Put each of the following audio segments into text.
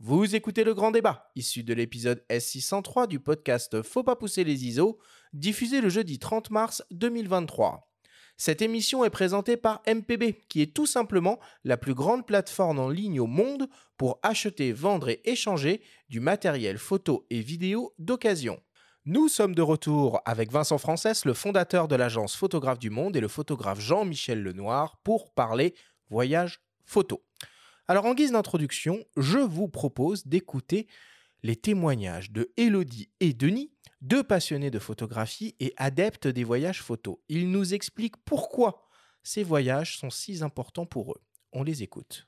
Vous écoutez le grand débat, issu de l'épisode S603 du podcast Faut pas pousser les ISO, diffusé le jeudi 30 mars 2023. Cette émission est présentée par MPB, qui est tout simplement la plus grande plateforme en ligne au monde pour acheter, vendre et échanger du matériel photo et vidéo d'occasion. Nous sommes de retour avec Vincent Frances, le fondateur de l'agence Photographe du Monde, et le photographe Jean-Michel Lenoir pour parler voyage photo. Alors en guise d'introduction, je vous propose d'écouter les témoignages de Elodie et Denis, deux passionnés de photographie et adeptes des voyages photos. Ils nous expliquent pourquoi ces voyages sont si importants pour eux. On les écoute.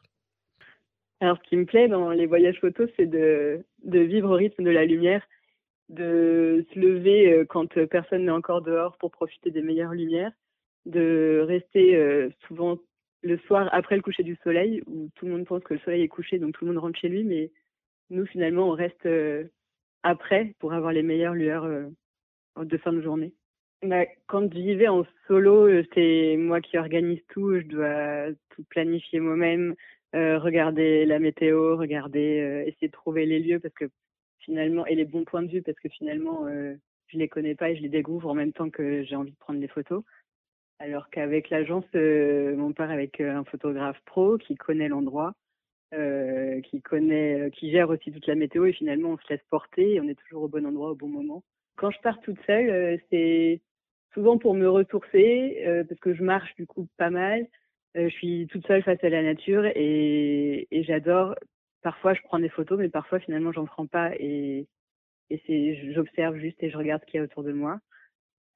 Alors ce qui me plaît dans les voyages photos, c'est de, vivre au rythme de la lumière, de se lever euh, quand personne n'est encore dehors pour profiter des meilleures lumières, de rester euh, souvent le soir après le coucher du soleil, où tout le monde pense que le soleil est couché, donc tout le monde rentre chez lui, mais nous, finalement, on reste euh, après pour avoir les meilleures lueurs euh, de fin de journée. Bah, quand j'y vais en solo, euh, c'est moi qui organise tout, je dois tout planifier moi-même, regarder la météo, regarder, essayer de trouver les lieux parce que finalement, et les bons points de vue parce que finalement, je les connais pas et je les découvre en même temps que j'ai envie de prendre des photos. Alors qu'avec l'agence, euh, on part avec euh, un photographe pro qui connaît l'endroit, euh, qui connaît, qui gère aussi toute la météo et finalement on se laisse porter et on est toujours au bon endroit au bon moment. Quand je pars toute seule, c'est souvent pour me ressourcer parce que je marche du coup pas mal. je suis toute seule face à la nature et, et j'adore. Parfois je prends des photos, mais parfois finalement j'en prends pas et, et c'est j'observe juste et je regarde ce qu'il y a autour de moi.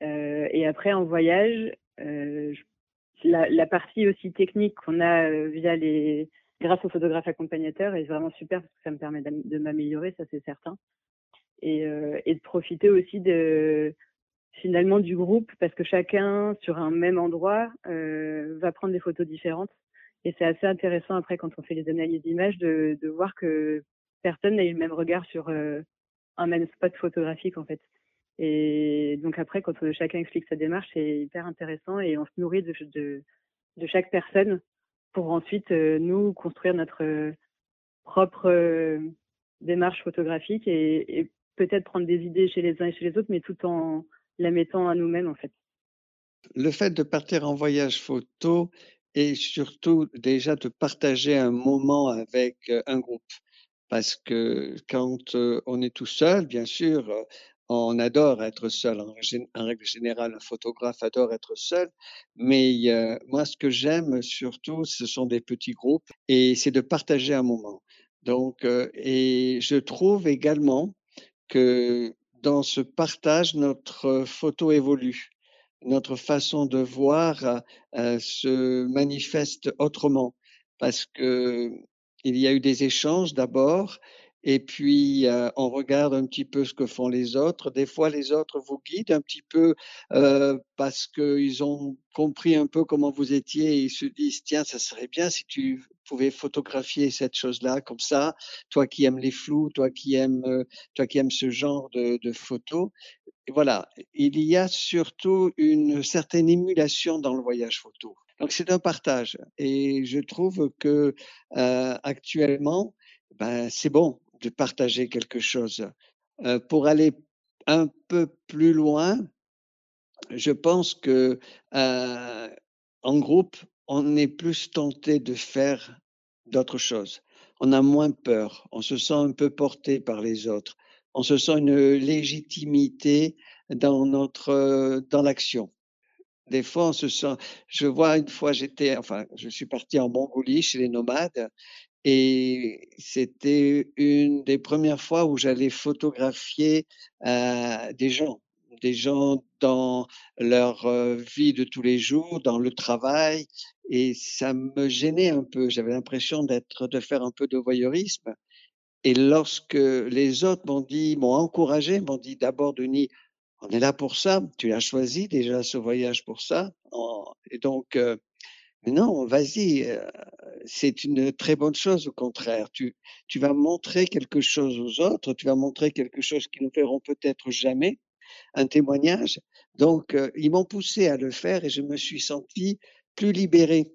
Euh, et après, en voyage, euh, la, la, partie aussi technique qu'on a euh, via les, grâce aux photographes accompagnateurs est vraiment super parce que ça me permet de m'améliorer, ça c'est certain. Et, euh, et, de profiter aussi de finalement du groupe parce que chacun sur un même endroit euh, va prendre des photos différentes. Et c'est assez intéressant après quand on fait les analyses d'images de, voir que personne n'a eu le même regard sur euh, un même spot photographique en fait. Et donc après, quand chacun explique sa démarche, c'est hyper intéressant et on se nourrit de, chaque personne pour ensuite euh, nous construire notre euh, propre euh, démarche photographique et, et peut-être prendre des idées chez les uns et chez les autres, mais tout en la mettant à nous-mêmes en fait. Le fait de partir en voyage photo et surtout déjà de partager un moment avec un groupe. Parce que quand on est tout seul, bien sûr, on adore être seul. En, règle générale, un photographe adore être seul. Mais euh, moi, ce que j'aime surtout, ce sont des petits groupes et c'est de partager un moment. Donc, euh, et je trouve également que dans ce partage, notre photo évolue. Notre façon de voir euh, se manifeste autrement parce que il y a eu des échanges d'abord et puis euh, on regarde un petit peu ce que font les autres. Des fois, les autres vous guident un petit peu euh, parce qu'ils ont compris un peu comment vous étiez et ils se disent tiens, ça serait bien si tu pouvais photographier cette chose-là comme ça. Toi qui aimes les flous, toi qui aimes, euh, toi qui aimes ce genre de, de photos. Et voilà, il y a surtout une certaine émulation dans le voyage photo. Donc c'est un partage et je trouve que euh, actuellement, ben, c'est bon de partager quelque chose. Euh, pour aller un peu plus loin, je pense que euh, en groupe, on est plus tenté de faire d'autres choses. On a moins peur, on se sent un peu porté par les autres, on se sent une légitimité dans notre dans l'action. Des fois, on se sent. Je vois une fois, j'étais, enfin, je suis parti en Mongolie chez les nomades et c'était une des premières fois où j'allais photographier euh, des gens, des gens dans leur euh, vie de tous les jours, dans le travail, et ça me gênait un peu. J'avais l'impression d'être, de faire un peu de voyeurisme. Et lorsque les autres m'ont dit, m'ont encouragé, m'ont dit d'abord, Denis, on est là pour ça, tu as choisi déjà ce voyage pour ça. Et donc, euh, non, vas-y, euh, c'est une très bonne chose au contraire. Tu, tu vas montrer quelque chose aux autres, tu vas montrer quelque chose qu'ils ne verront peut-être jamais, un témoignage. Donc, euh, ils m'ont poussé à le faire et je me suis senti plus libéré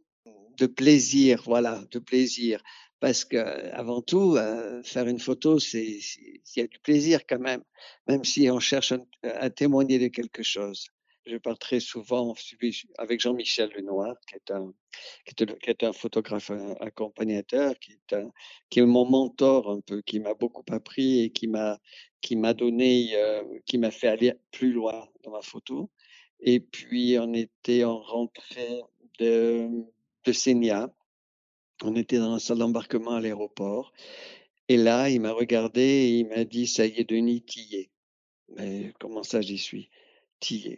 de plaisir, voilà, de plaisir. parce qu'avant tout, euh, faire une photo, c'est il y a du plaisir quand même, même si on cherche à témoigner de quelque chose. Je parle très souvent avec Jean-Michel Lenoir, qui est un, qui est, un photographe accompagnateur, qui est, mon mentor un peu, qui m'a beaucoup appris et qui m'a donné, euh, qui m'a fait aller plus loin dans ma photo. Et puis on était en rentrée de, de Sénia, on était dans la salle d'embarquement à l'aéroport. Et là, il m'a regardé et il m'a dit, ça y est, Denis, t'y es. Mais comment ça, j'y suis? T'y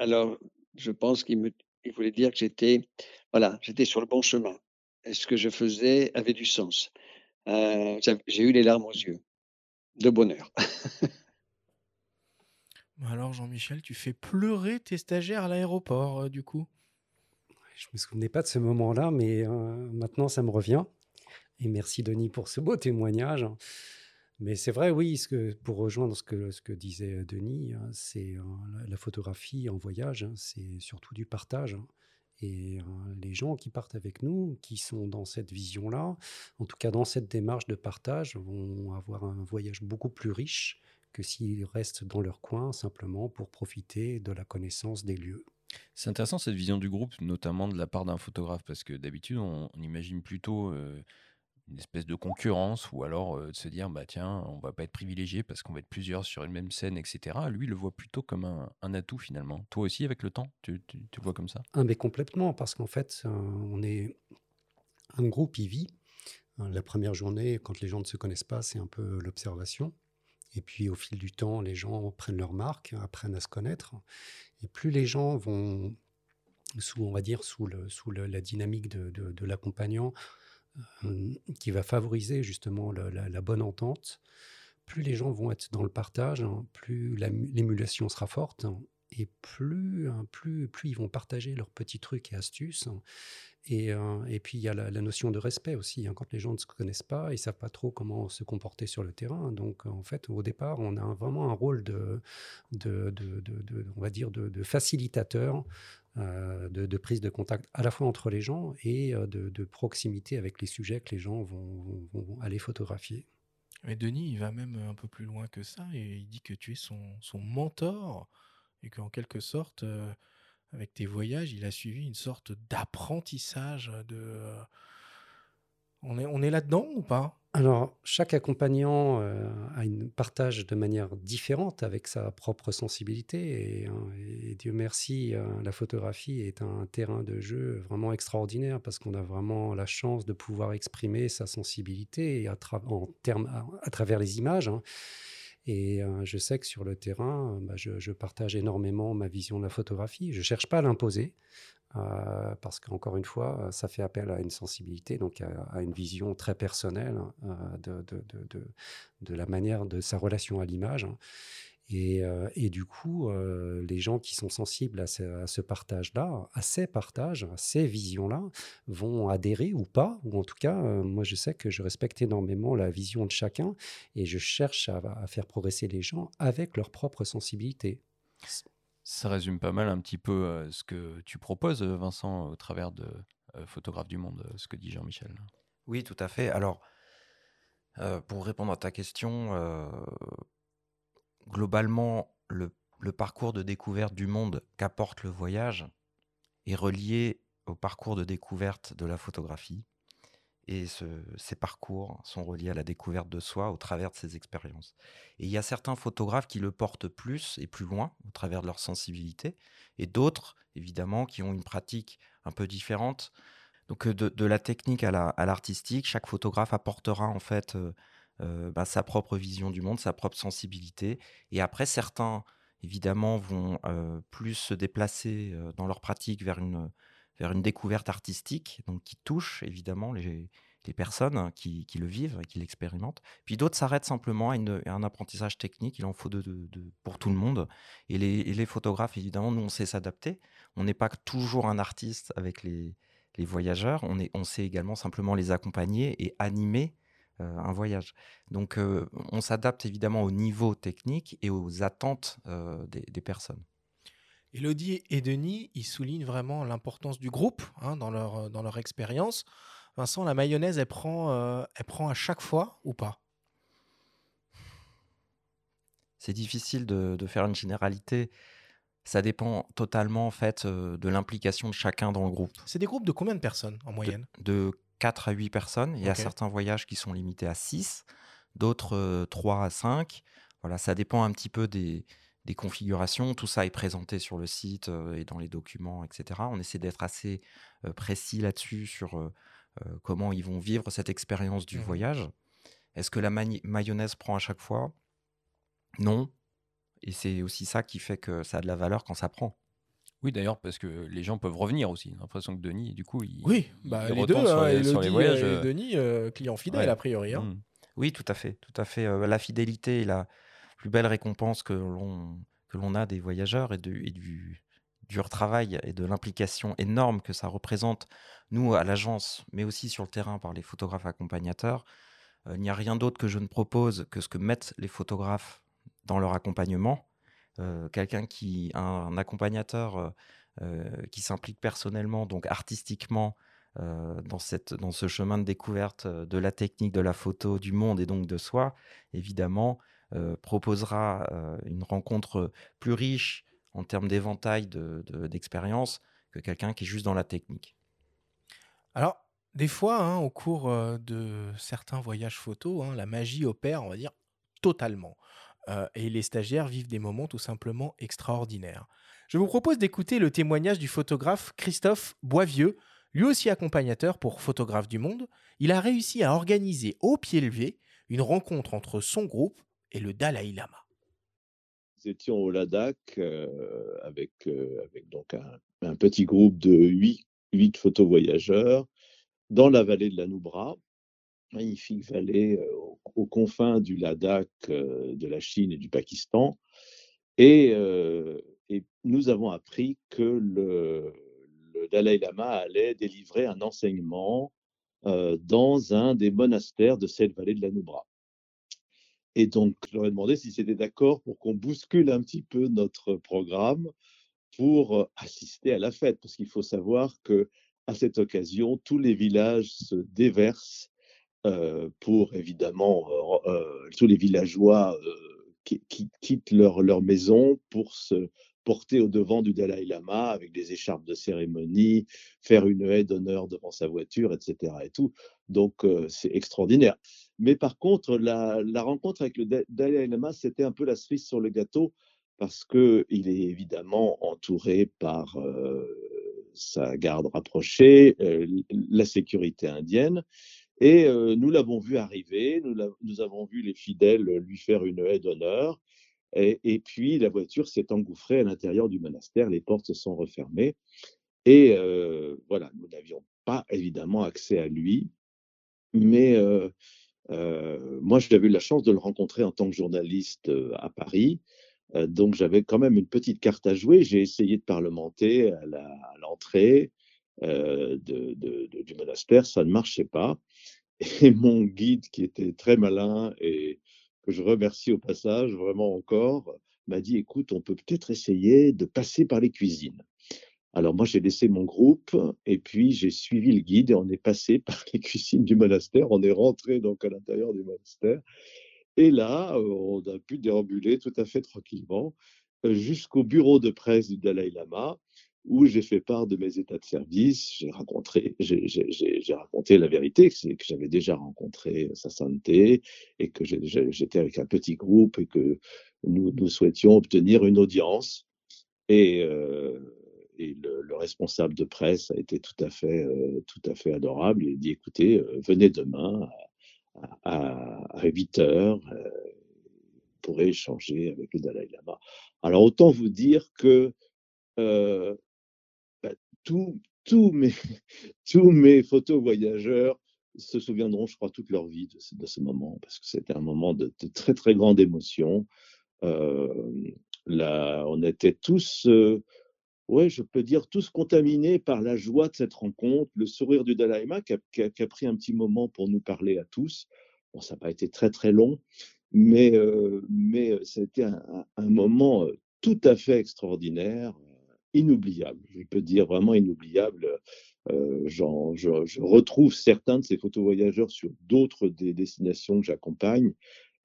Alors, je pense qu'il me, il voulait dire que j'étais, voilà, j'étais sur le bon chemin. Et ce que je faisais avait du sens. Euh, j'ai eu les larmes aux yeux, de bonheur. Alors, Jean-Michel, tu fais pleurer tes stagiaires à l'aéroport, euh, du coup je ne me souvenais pas de ce moment-là, mais euh, maintenant ça me revient. Et merci Denis pour ce beau témoignage. Mais c'est vrai, oui, pour rejoindre ce que, disait Denis, hein, c'est euh, la photographie en voyage, hein, c'est surtout du partage. Hein. Et les gens qui partent avec nous, qui sont dans cette vision-là, en tout cas dans cette démarche de partage, vont avoir un voyage beaucoup plus riche que s'ils restent dans leur coin simplement pour profiter de la connaissance des lieux. C'est intéressant cette vision du groupe, notamment de la part d'un photographe, parce que d'habitude, on, imagine plutôt une espèce de concurrence, ou alors de se dire, bah tiens, on va pas être privilégié parce qu'on va être plusieurs sur une même scène, etc. Lui, il le voit plutôt comme un, atout finalement. Toi aussi, avec le temps, tu, tu, vois comme ça? Ah, mais Complètement, parce qu'en fait, on est un groupe, il vit. La première journée, quand les gens ne se connaissent pas, c'est un peu l'observation. Et puis au fil du temps, les gens prennent leur marque, apprennent à se connaître. Et plus les gens vont, sous, on va dire, sous, le, sous la dynamique de, de, l'accompagnant, euh, qui va favoriser justement la, bonne entente, plus les gens vont être dans le partage, hein, plus l'émulation sera forte, hein, et plus, hein, plus, plus ils vont partager leurs petits trucs et astuces. Et, euh, et, puis il y a la, notion de respect aussi. Quand les gens ne se connaissent pas, ils savent pas trop comment se comporter sur le terrain. Donc en fait, au départ, on a vraiment un rôle de on va dire, de, facilitateur. Euh, de, prise de contact à la fois entre les gens et euh, de, proximité avec les sujets que les gens vont, aller photographier. Mais Denis, il va même un peu plus loin que ça et il dit que tu es son, mentor et qu'en quelque sorte, avec tes voyages, il a suivi une sorte d'apprentissage de... Euh, on est, on est là-dedans ou pas? Alors, chaque accompagnant euh, partage de manière différente avec sa propre sensibilité. Et, hein, Dieu merci, euh, la photographie est un terrain de jeu vraiment extraordinaire parce qu'on a vraiment la chance de pouvoir exprimer sa sensibilité à, en à, travers les images. Hein. Et je sais que sur le terrain, bah, je, partage énormément ma vision de la photographie. Je ne cherche pas à l'imposer, parce qu'encore une fois, ça fait appel à une sensibilité, donc à, une vision très personnelle de, de, la manière de sa relation à l'image. Hein. Euh, et, du coup, euh, les gens qui sont sensibles à ce, partage-là, à ces partages, à ces visions-là, vont adhérer ou pas. Ou en tout cas, euh, moi, je sais que je respecte énormément la vision de chacun et je cherche à, faire progresser les gens avec leur propre sensibilité. Ça résume pas mal un petit peu ce que tu proposes, Vincent, au travers de Photographe du Monde, ce que dit Jean-Michel? Oui, tout à fait. Alors, pour répondre à ta question, globalement, le, parcours de découverte du monde qu'apporte le voyage est relié au parcours de découverte de la photographie. Et ces parcours sont reliés à la découverte de soi au travers de ces expériences. Et il y a certains photographes qui le portent plus et plus loin au travers de leur sensibilité, et d'autres, évidemment, qui ont une pratique un peu différente. Donc de, la technique à l'artistique, chaque photographe apportera en fait euh, euh, bah, sa propre vision du monde, sa propre sensibilité. Et après, certains, évidemment, vont euh, plus se déplacer euh, dans leur pratique vers une, vers une découverte artistique, donc qui touche évidemment les, personnes qui, qui, le vivent et qui l'expérimentent. Puis d'autres s'arrêtent simplement à, un apprentissage technique, il en faut de, de, pour tout le monde. Et les, photographes, évidemment, nous, on sait s'adapter. On n'est pas toujours un artiste avec les, voyageurs, on sait également simplement les accompagner et animer euh, un voyage. Donc euh, on s'adapte évidemment au niveau technique et aux attentes euh, des, personnes. Elodie et Denis, ils soulignent vraiment l'importance du groupe hein, dans, leur, dans leur expérience. Vincent, la mayonnaise, elle prend, euh, elle prend à chaque fois ou pas? C'est difficile de, de faire une généralité. Ça dépend totalement en fait euh, de l'implication de chacun dans le groupe. C'est des groupes de combien de personnes en De, moyenne? de 4 à 8 personnes. Il y a certains voyages qui sont limités à 6, d'autres euh, 3 à 5. Voilà, ça dépend un petit peu des, des configurations. Tout ça est présenté sur le site euh, et dans les documents, etc. On essaie d'être assez euh, précis là-dessus sur euh, euh, comment ils vont vivre cette expérience du Mhm. voyage. Est-ce que la mayonnaise prend à chaque fois? Non. Et c'est aussi ça qui fait que ça a de la valeur quand ça prend. Oui, d'ailleurs, parce que les gens peuvent revenir aussi. J'ai l'impression que Denis, du coup, il, Oui, il bah, les deux, sur hein, les, sur les voyages. et Denis, euh, client fidèle ouais. a priori. hein. Mm. Oui, tout à fait, tout à fait. Euh, la fidélité la plus belle récompense que l'on que l'on a des voyageurs et, de, et du dur travail et de l'implication énorme que ça représente, nous, à l'agence, mais aussi sur le terrain par les photographes accompagnateurs. Euh, il n'y a rien d'autre que je ne propose que ce que mettent les photographes dans leur accompagnement. Euh, Quelqu'un qui, un, accompagnateur euh, qui s'implique personnellement, donc artistiquement, dans, cette, dans ce chemin de découverte de la technique, de la photo, du monde et donc de soi, évidemment, proposera euh, une rencontre plus riche en termes d'éventail de- de- que quelqu'un qui est juste dans la technique. Alors, des fois, hein, au cours euh, de certains voyages photos, hein, la magie opère, on va dire, totalement. Euh, et les stagiaires vivent des moments tout simplement extraordinaires. Je vous propose d'écouter le témoignage du photographe Christophe Boivieux, lui aussi accompagnateur pour Photographe du Monde. Il a réussi à organiser au pied levé une rencontre entre son groupe et le Dalai Lama. Nous étions au Ladakh euh, avec, euh, avec donc un, petit groupe de huit, huit photovoyageurs dans la vallée de la Nubra, magnifique vallée euh, aux, confins du Ladakh, de la Chine et du Pakistan. Et, nous avons appris que le, le Dalai Lama allait délivrer un enseignement dans un des monastères de cette vallée de la Nubra. Et donc, je leur ai demandé s'ils étaient d'accord pour qu'on bouscule un petit peu notre programme pour euh, assister à la fête, parce qu'il faut savoir que à cette occasion, tous les villages se déversent euh, pour évidemment euh, tous les villageois qui, qui quittent leur, leur maison pour se porter au devant du Dalai Lama avec des écharpes de cérémonie, faire une haie d'honneur devant sa voiture, etc. Et tout. Donc c'est extraordinaire. Mais par contre, la, rencontre avec le Da- Dalai Lama, c'était un peu la cerise sur le gâteau parce que il est évidemment entouré par euh, sa garde rapprochée, euh, la sécurité indienne. Et euh, nous l'avons vu arriver, nous, avons vu les fidèles lui faire une haie d'honneur. Et, et puis la voiture s'est engouffrée à l'intérieur du monastère, les portes se sont refermées. Et voilà, nous n'avions pas évidemment accès à lui, mais moi j'avais eu la chance de le rencontrer en tant que journaliste euh, à Paris. Euh, donc j'avais quand même une petite carte à jouer. J'ai essayé de parlementer à l'entrée euh, du monastère, ça ne marchait pas. Et mon guide, qui était très malin et que je remercie au passage vraiment encore, m'a dit écoute, on peut peut-être essayer de passer par les cuisines. Alors moi, j'ai laissé mon groupe et puis j'ai suivi le guide et on est passé par les cuisines du monastère. On est rentré donc à l'intérieur du monastère. Et là, euh, on a pu déambuler tout à fait tranquillement euh, jusqu'au bureau de presse du Dalai Lama, où j'ai fait part de mes états de service. J'ai raconté la vérité, c'est que j'avais déjà rencontré sa sainteté et que j'étais avec un petit groupe et que nous, souhaitions obtenir une audience. Et, euh, et le, le responsable de presse a été tout à fait, euh, tout à fait adorable. Il a dit écoutez, euh, venez demain à, à 8 heures, euh, vous échanger avec le Dalai Lama. Alors autant vous dire que euh, bah, tous mes, tous mes photos voyageurs se souviendront, je crois, toute leur vie de ce, moment, parce que c'était un moment de, très, très grande émotion. Là, on était tous, ouais, je peux dire, tous contaminés par la joie de cette rencontre, le sourire du Dalai Lama qui a, pris un petit moment pour nous parler à tous. Bon, ça n'a pas été très, très long, mais, euh, mais euh, c'était un, un- moment euh, tout à fait extraordinaire, euh, inoubliable. Je peux dire vraiment inoubliable. Euh, je, retrouve certains de ces photos voyageurs sur d'autres des destinations que j'accompagne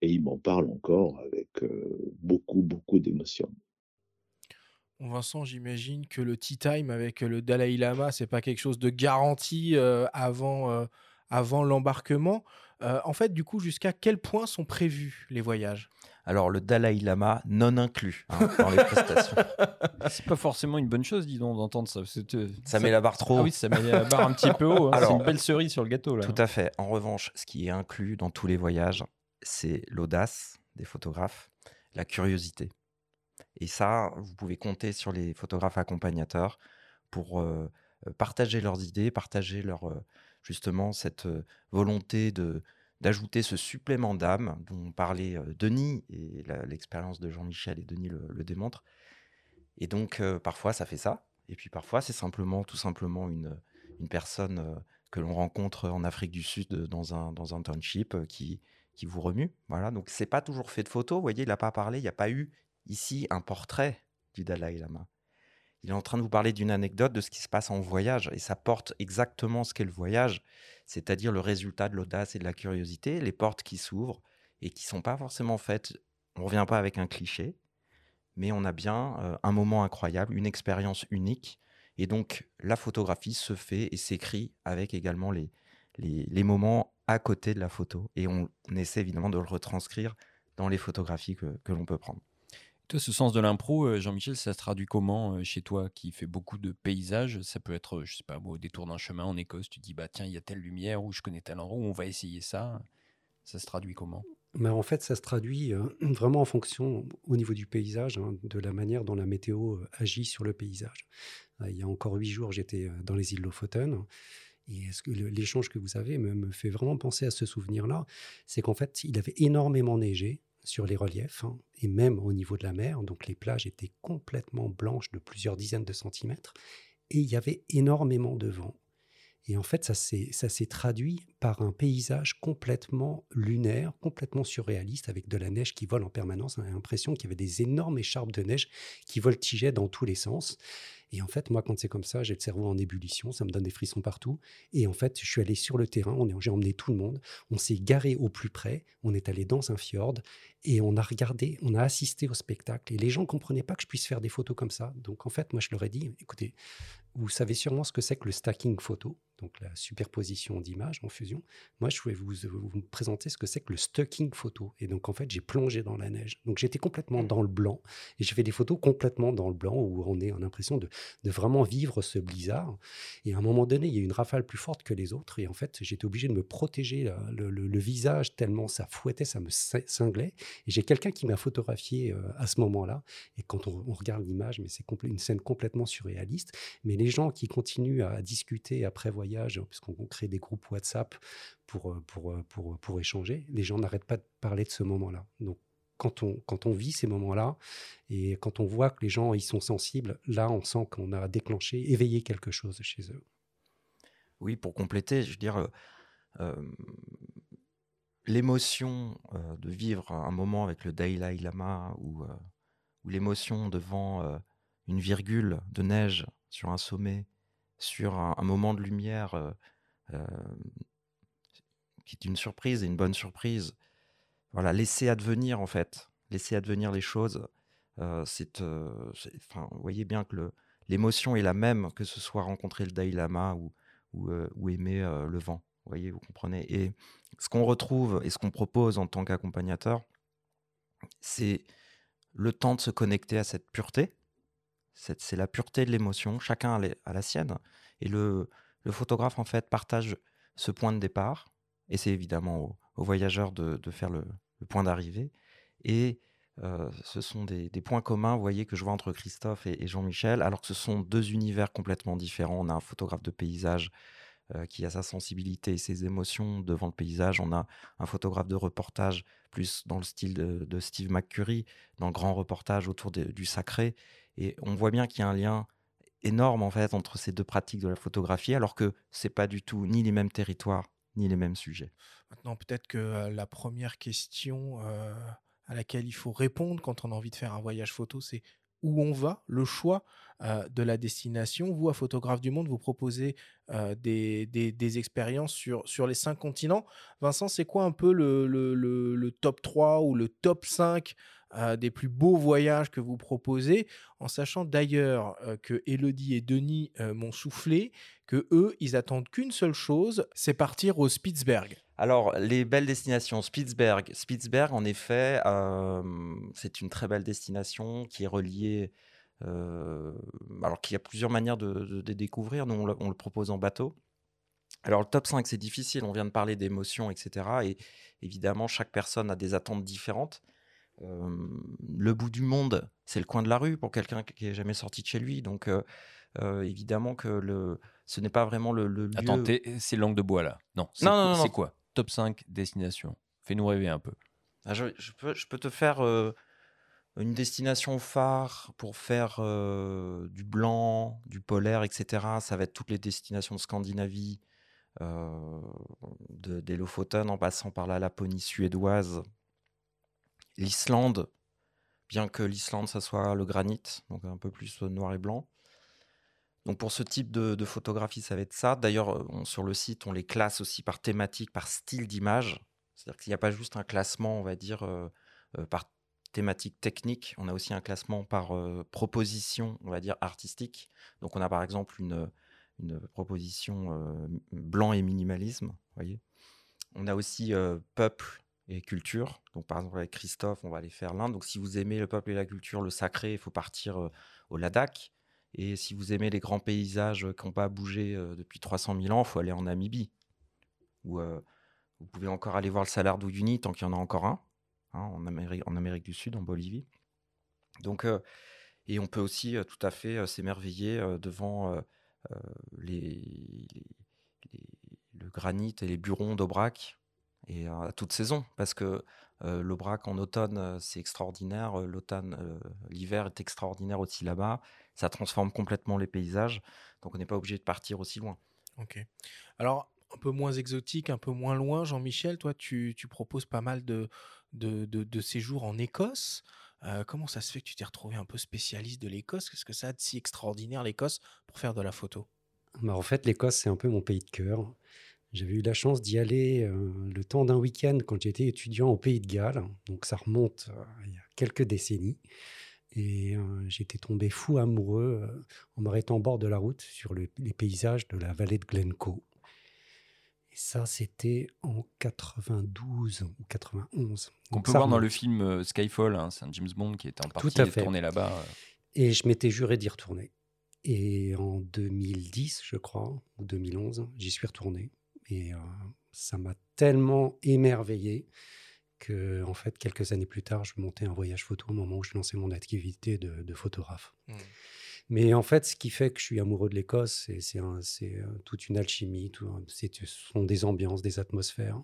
et ils m'en parlent encore avec beaucoup, beaucoup d'émotion. Vincent, j'imagine que le tea time avec le Dalai Lama, c'est pas quelque chose de garanti avant, avant l'embarquement. en fait, du coup, jusqu'à quel point sont prévus les voyages? Alors, le Dalai Lama non inclus hein, dans les prestations. C'est pas forcément une bonne chose, dis donc, d'entendre ça. Ça, met la barre trop haut. Ah oui, ça met la barre un petit peu haut. Hein. C'est une belle cerise sur le gâteau. Là. Tout à fait. En revanche, ce qui est inclus dans tous les voyages, c'est l'audace des photographes, la curiosité. Et ça, vous pouvez compter sur les photographes accompagnateurs pour partager leurs idées, partager leur, justement cette volonté d'ajouter ce supplément d'âme dont parlait Denis, et l'expérience de Jean-Michel et Denis le, démontre. Et donc, parfois, ça fait ça. Et puis parfois, c'est simplement, tout simplement, une, une personne que l'on rencontre en Afrique du Sud dans un, dans un township qui, qui vous remue. Voilà, donc c'est pas toujours fait de photos. Vous voyez, il n'a pas parlé, il n'y a pas eu ici un portrait du Dalai Lama. Il est en train de vous parler d'une anecdote de ce qui se passe en voyage, et ça porte exactement ce qu'est le voyage, c'est-à-dire le résultat de l'audace et de la curiosité, les portes qui s'ouvrent et qui sont pas forcément faites. On ne revient pas avec un cliché, mais on a bien euh, un moment incroyable, une expérience unique, et donc la photographie se fait et s'écrit avec également les, les, moments à côté de la photo, et on, essaie évidemment de le retranscrire dans les photographies que l'on peut prendre. Ce sens de l'impro, euh, Jean-Michel, ça se traduit comment euh, chez toi qui fait beaucoup de paysages? Ça peut être, je sais pas, au détour d'un chemin en Écosse, tu dis, bah tiens, il y a telle lumière, ou je connais tel endroit, on va essayer ça. Ça se traduit comment? Bah, En fait, ça se traduit euh, vraiment en fonction, au niveau du paysage, hein, de la manière dont la météo agit sur le paysage. il y a encore huit jours, j'étais dans les îles Lofoten. Et l'échange que vous avez me, fait vraiment penser à ce souvenir-là, c'est qu'en fait, il avait énormément neigé sur les reliefs hein, et même au niveau de la mer. Donc les plages étaient complètement blanches de plusieurs dizaines de centimètres et il y avait énormément de vent. Et en fait, ça s'est traduit par un paysage complètement lunaire, complètement surréaliste, avec de la neige qui vole en permanence. On a l'impression qu'il y avait des énormes écharpes de neige qui voltigeaient dans tous les sens. Et en fait, moi, quand c'est comme ça, j'ai le cerveau en ébullition, ça me donne des frissons partout. Et en fait, je suis allé sur le terrain, j'ai emmené tout le monde, on s'est garé au plus près, on est allé dans un fjord et on a regardé, on a assisté au spectacle. Et les gens ne comprenaient pas que je puisse faire des photos comme ça. Donc en fait, moi, je leur ai dit, écoutez, vous savez sûrement ce que c'est que le stacking photo, donc la superposition d'images en fusion. Moi, je vais vous, vous présenter ce que c'est que le stocking photo. Et donc, en fait, j'ai plongé dans la neige. Donc, j'étais complètement mmh. dans le blanc. Et j'ai fait des photos complètement dans le blanc où on, est, en l'impression de, de, vraiment vivre ce blizzard. Et à un moment donné, il y a une rafale plus forte que les autres. Et en fait, j'étais obligé de me protéger le, visage tellement ça fouettait, ça me cinglait. Et j'ai quelqu'un qui m'a photographié euh, à ce moment-là. Et quand on, regarde l'image, mais c'est une scène complètement surréaliste. Mais les gens qui continuent à discuter après voyage, puisqu'on crée des groupes WhatsApp pour, euh, pour, euh, pour, pour échanger, les gens n'arrêtent pas de parler de ce moment-là. Donc, quand on, quand on vit ces moments-là et quand on voit que les gens ils sont sensibles, là, on sent qu'on a déclenché, éveillé quelque chose chez eux. Oui, pour compléter, je veux dire, l'émotion de vivre un moment avec le Dalai Lama ou l'émotion devant une virgule de neige sur un sommet, sur un, moment de lumière qui est une surprise et une bonne surprise. Voilà, laisser advenir en fait, laisser advenir les choses. c'est, enfin, vous voyez bien que l'émotion est la même que ce soit rencontrer le Dalai Lama ou, ou, ou aimer le vent. Vous voyez, vous comprenez? Et ce qu'on retrouve et ce qu'on propose en tant qu'accompagnateur, c'est le temps de se connecter à cette pureté. C'est la pureté de l'émotion. Chacun a la sienne. Et le, photographe, en fait, partage ce point de départ. Et c'est évidemment aux, voyageurs de, de, faire le, point d'arrivée. Et euh, ce sont des, points communs, voyez, que je vois entre Christophe et, et Jean-Michel, alors que ce sont deux univers complètement différents. On a un photographe de paysage euh, qui a sa sensibilité et ses émotions devant le paysage. On a un photographe de reportage plus dans le style de, Steve McCurry, dans le grand reportage autour du sacré. Et on voit bien qu'il y a un lien énorme en fait entre ces deux pratiques de la photographie, alors que c'est pas du tout ni les mêmes territoires ni les mêmes sujets. Maintenant, peut-être que euh, la première question euh, à laquelle il faut répondre quand on a envie de faire un voyage photo, c'est où on va, le choix euh, de la destination. Vous, à Photographe du Monde, vous proposez euh, des, des, expériences sur, sur les cinq continents. Vincent, c'est quoi un peu le, le, top 3 ou le top 5 euh, des plus beaux voyages que vous proposez, en sachant d'ailleurs que Elodie et Denis m'ont soufflé que eux, ils attendent qu'une seule chose, c'est partir au Spitzberg. Alors, les belles destinations, Spitzberg. Spitzberg, en effet, c'est une très belle destination qui est reliée alors qu'il y a plusieurs manières de, découvrir. Nous, on le, propose en bateau. Alors, le top 5, c'est difficile. On vient de parler d'émotions, etc. Et évidemment, chaque personne a des attentes différentes. le bout du monde, c'est le coin de la rue pour quelqu'un qui n'est jamais sorti de chez lui. Donc, évidemment que le, ce n'est pas vraiment le, lieu. Attends, c'est langue de bois là? Non, c'est non, quoi? Top 5 destination. Fais-nous rêver un peu. Ah, je, peux, te faire une destination phare pour faire du blanc, du polaire, etc. Ça va être toutes les destinations de Scandinavie, des Lofoten en passant par la Laponie suédoise, l'Islande, bien que l'Islande, ça soit le granit, donc un peu plus noir et blanc. Donc pour ce type de, photographie, ça va être ça. D'ailleurs, sur le site, on les classe aussi par thématique, par style d'image. C'est-à-dire qu'il n'y a pas juste un classement, on va dire, par thématique technique, on a aussi un classement par proposition, on va dire, artistique. Donc on a par exemple une, une proposition blanc et minimalisme, voyez. On a aussi peuple et culture. Donc par exemple avec Christophe, on va aller faire l'Inde. Donc si vous aimez le peuple et la culture, le sacré, il faut partir au Ladakh. Et si vous aimez les grands paysages qui n'ont pas bougé depuis 300 000 ans, il faut aller en Namibie. Ou vous pouvez encore aller voir le Salar d'Uyuni tant qu'il y en a encore un. Hein, en, Amérique, du Sud, en Bolivie. Donc, et on peut aussi tout à fait s'émerveiller devant les, le granit et les burons d'Aubrac et à toute saison parce que l'Aubrac en automne c'est extraordinaire, l'automne, l'hiver est extraordinaire aussi là-bas, ça transforme complètement les paysages, donc on n'est pas obligé de partir aussi loin. Ok. Alors un peu moins exotique, un peu moins loin, Jean-Michel, toi tu, tu proposes pas mal de, de, de, séjour en Écosse. Euh, comment ça se fait que tu t'es retrouvé un peu spécialiste de l'Écosse? Qu'est-ce que ça a de si extraordinaire l'Écosse pour faire de la photo? Bah En fait, l'Écosse, c'est un peu mon pays de cœur. J'avais eu la chance d'y aller euh, le temps d'un week-end quand j'étais étudiant au Pays de Galles. Donc ça remonte euh, il y a quelques décennies. Et j'étais tombé fou amoureux en m'arrêtant au bord de la route sur les paysages de la vallée de Glencoe. Et ça, c'était en 92 ou 91. On peut voir dans le film Skyfall, hein, c'est un James Bond qui est en partie tourné là-bas. Euh. Et je m'étais juré d'y retourner. Et en 2010, je crois, ou 2011, j'y suis retourné. Et euh, ça m'a tellement émerveillé que, en fait, quelques années plus tard, je montais un voyage photo au moment où je lançais mon activité de, photographe. Mmh. Mais en fait, ce qui fait que je suis amoureux de l'Écosse, c'est euh, toute une alchimie, tout, ce sont des ambiances, des atmosphères.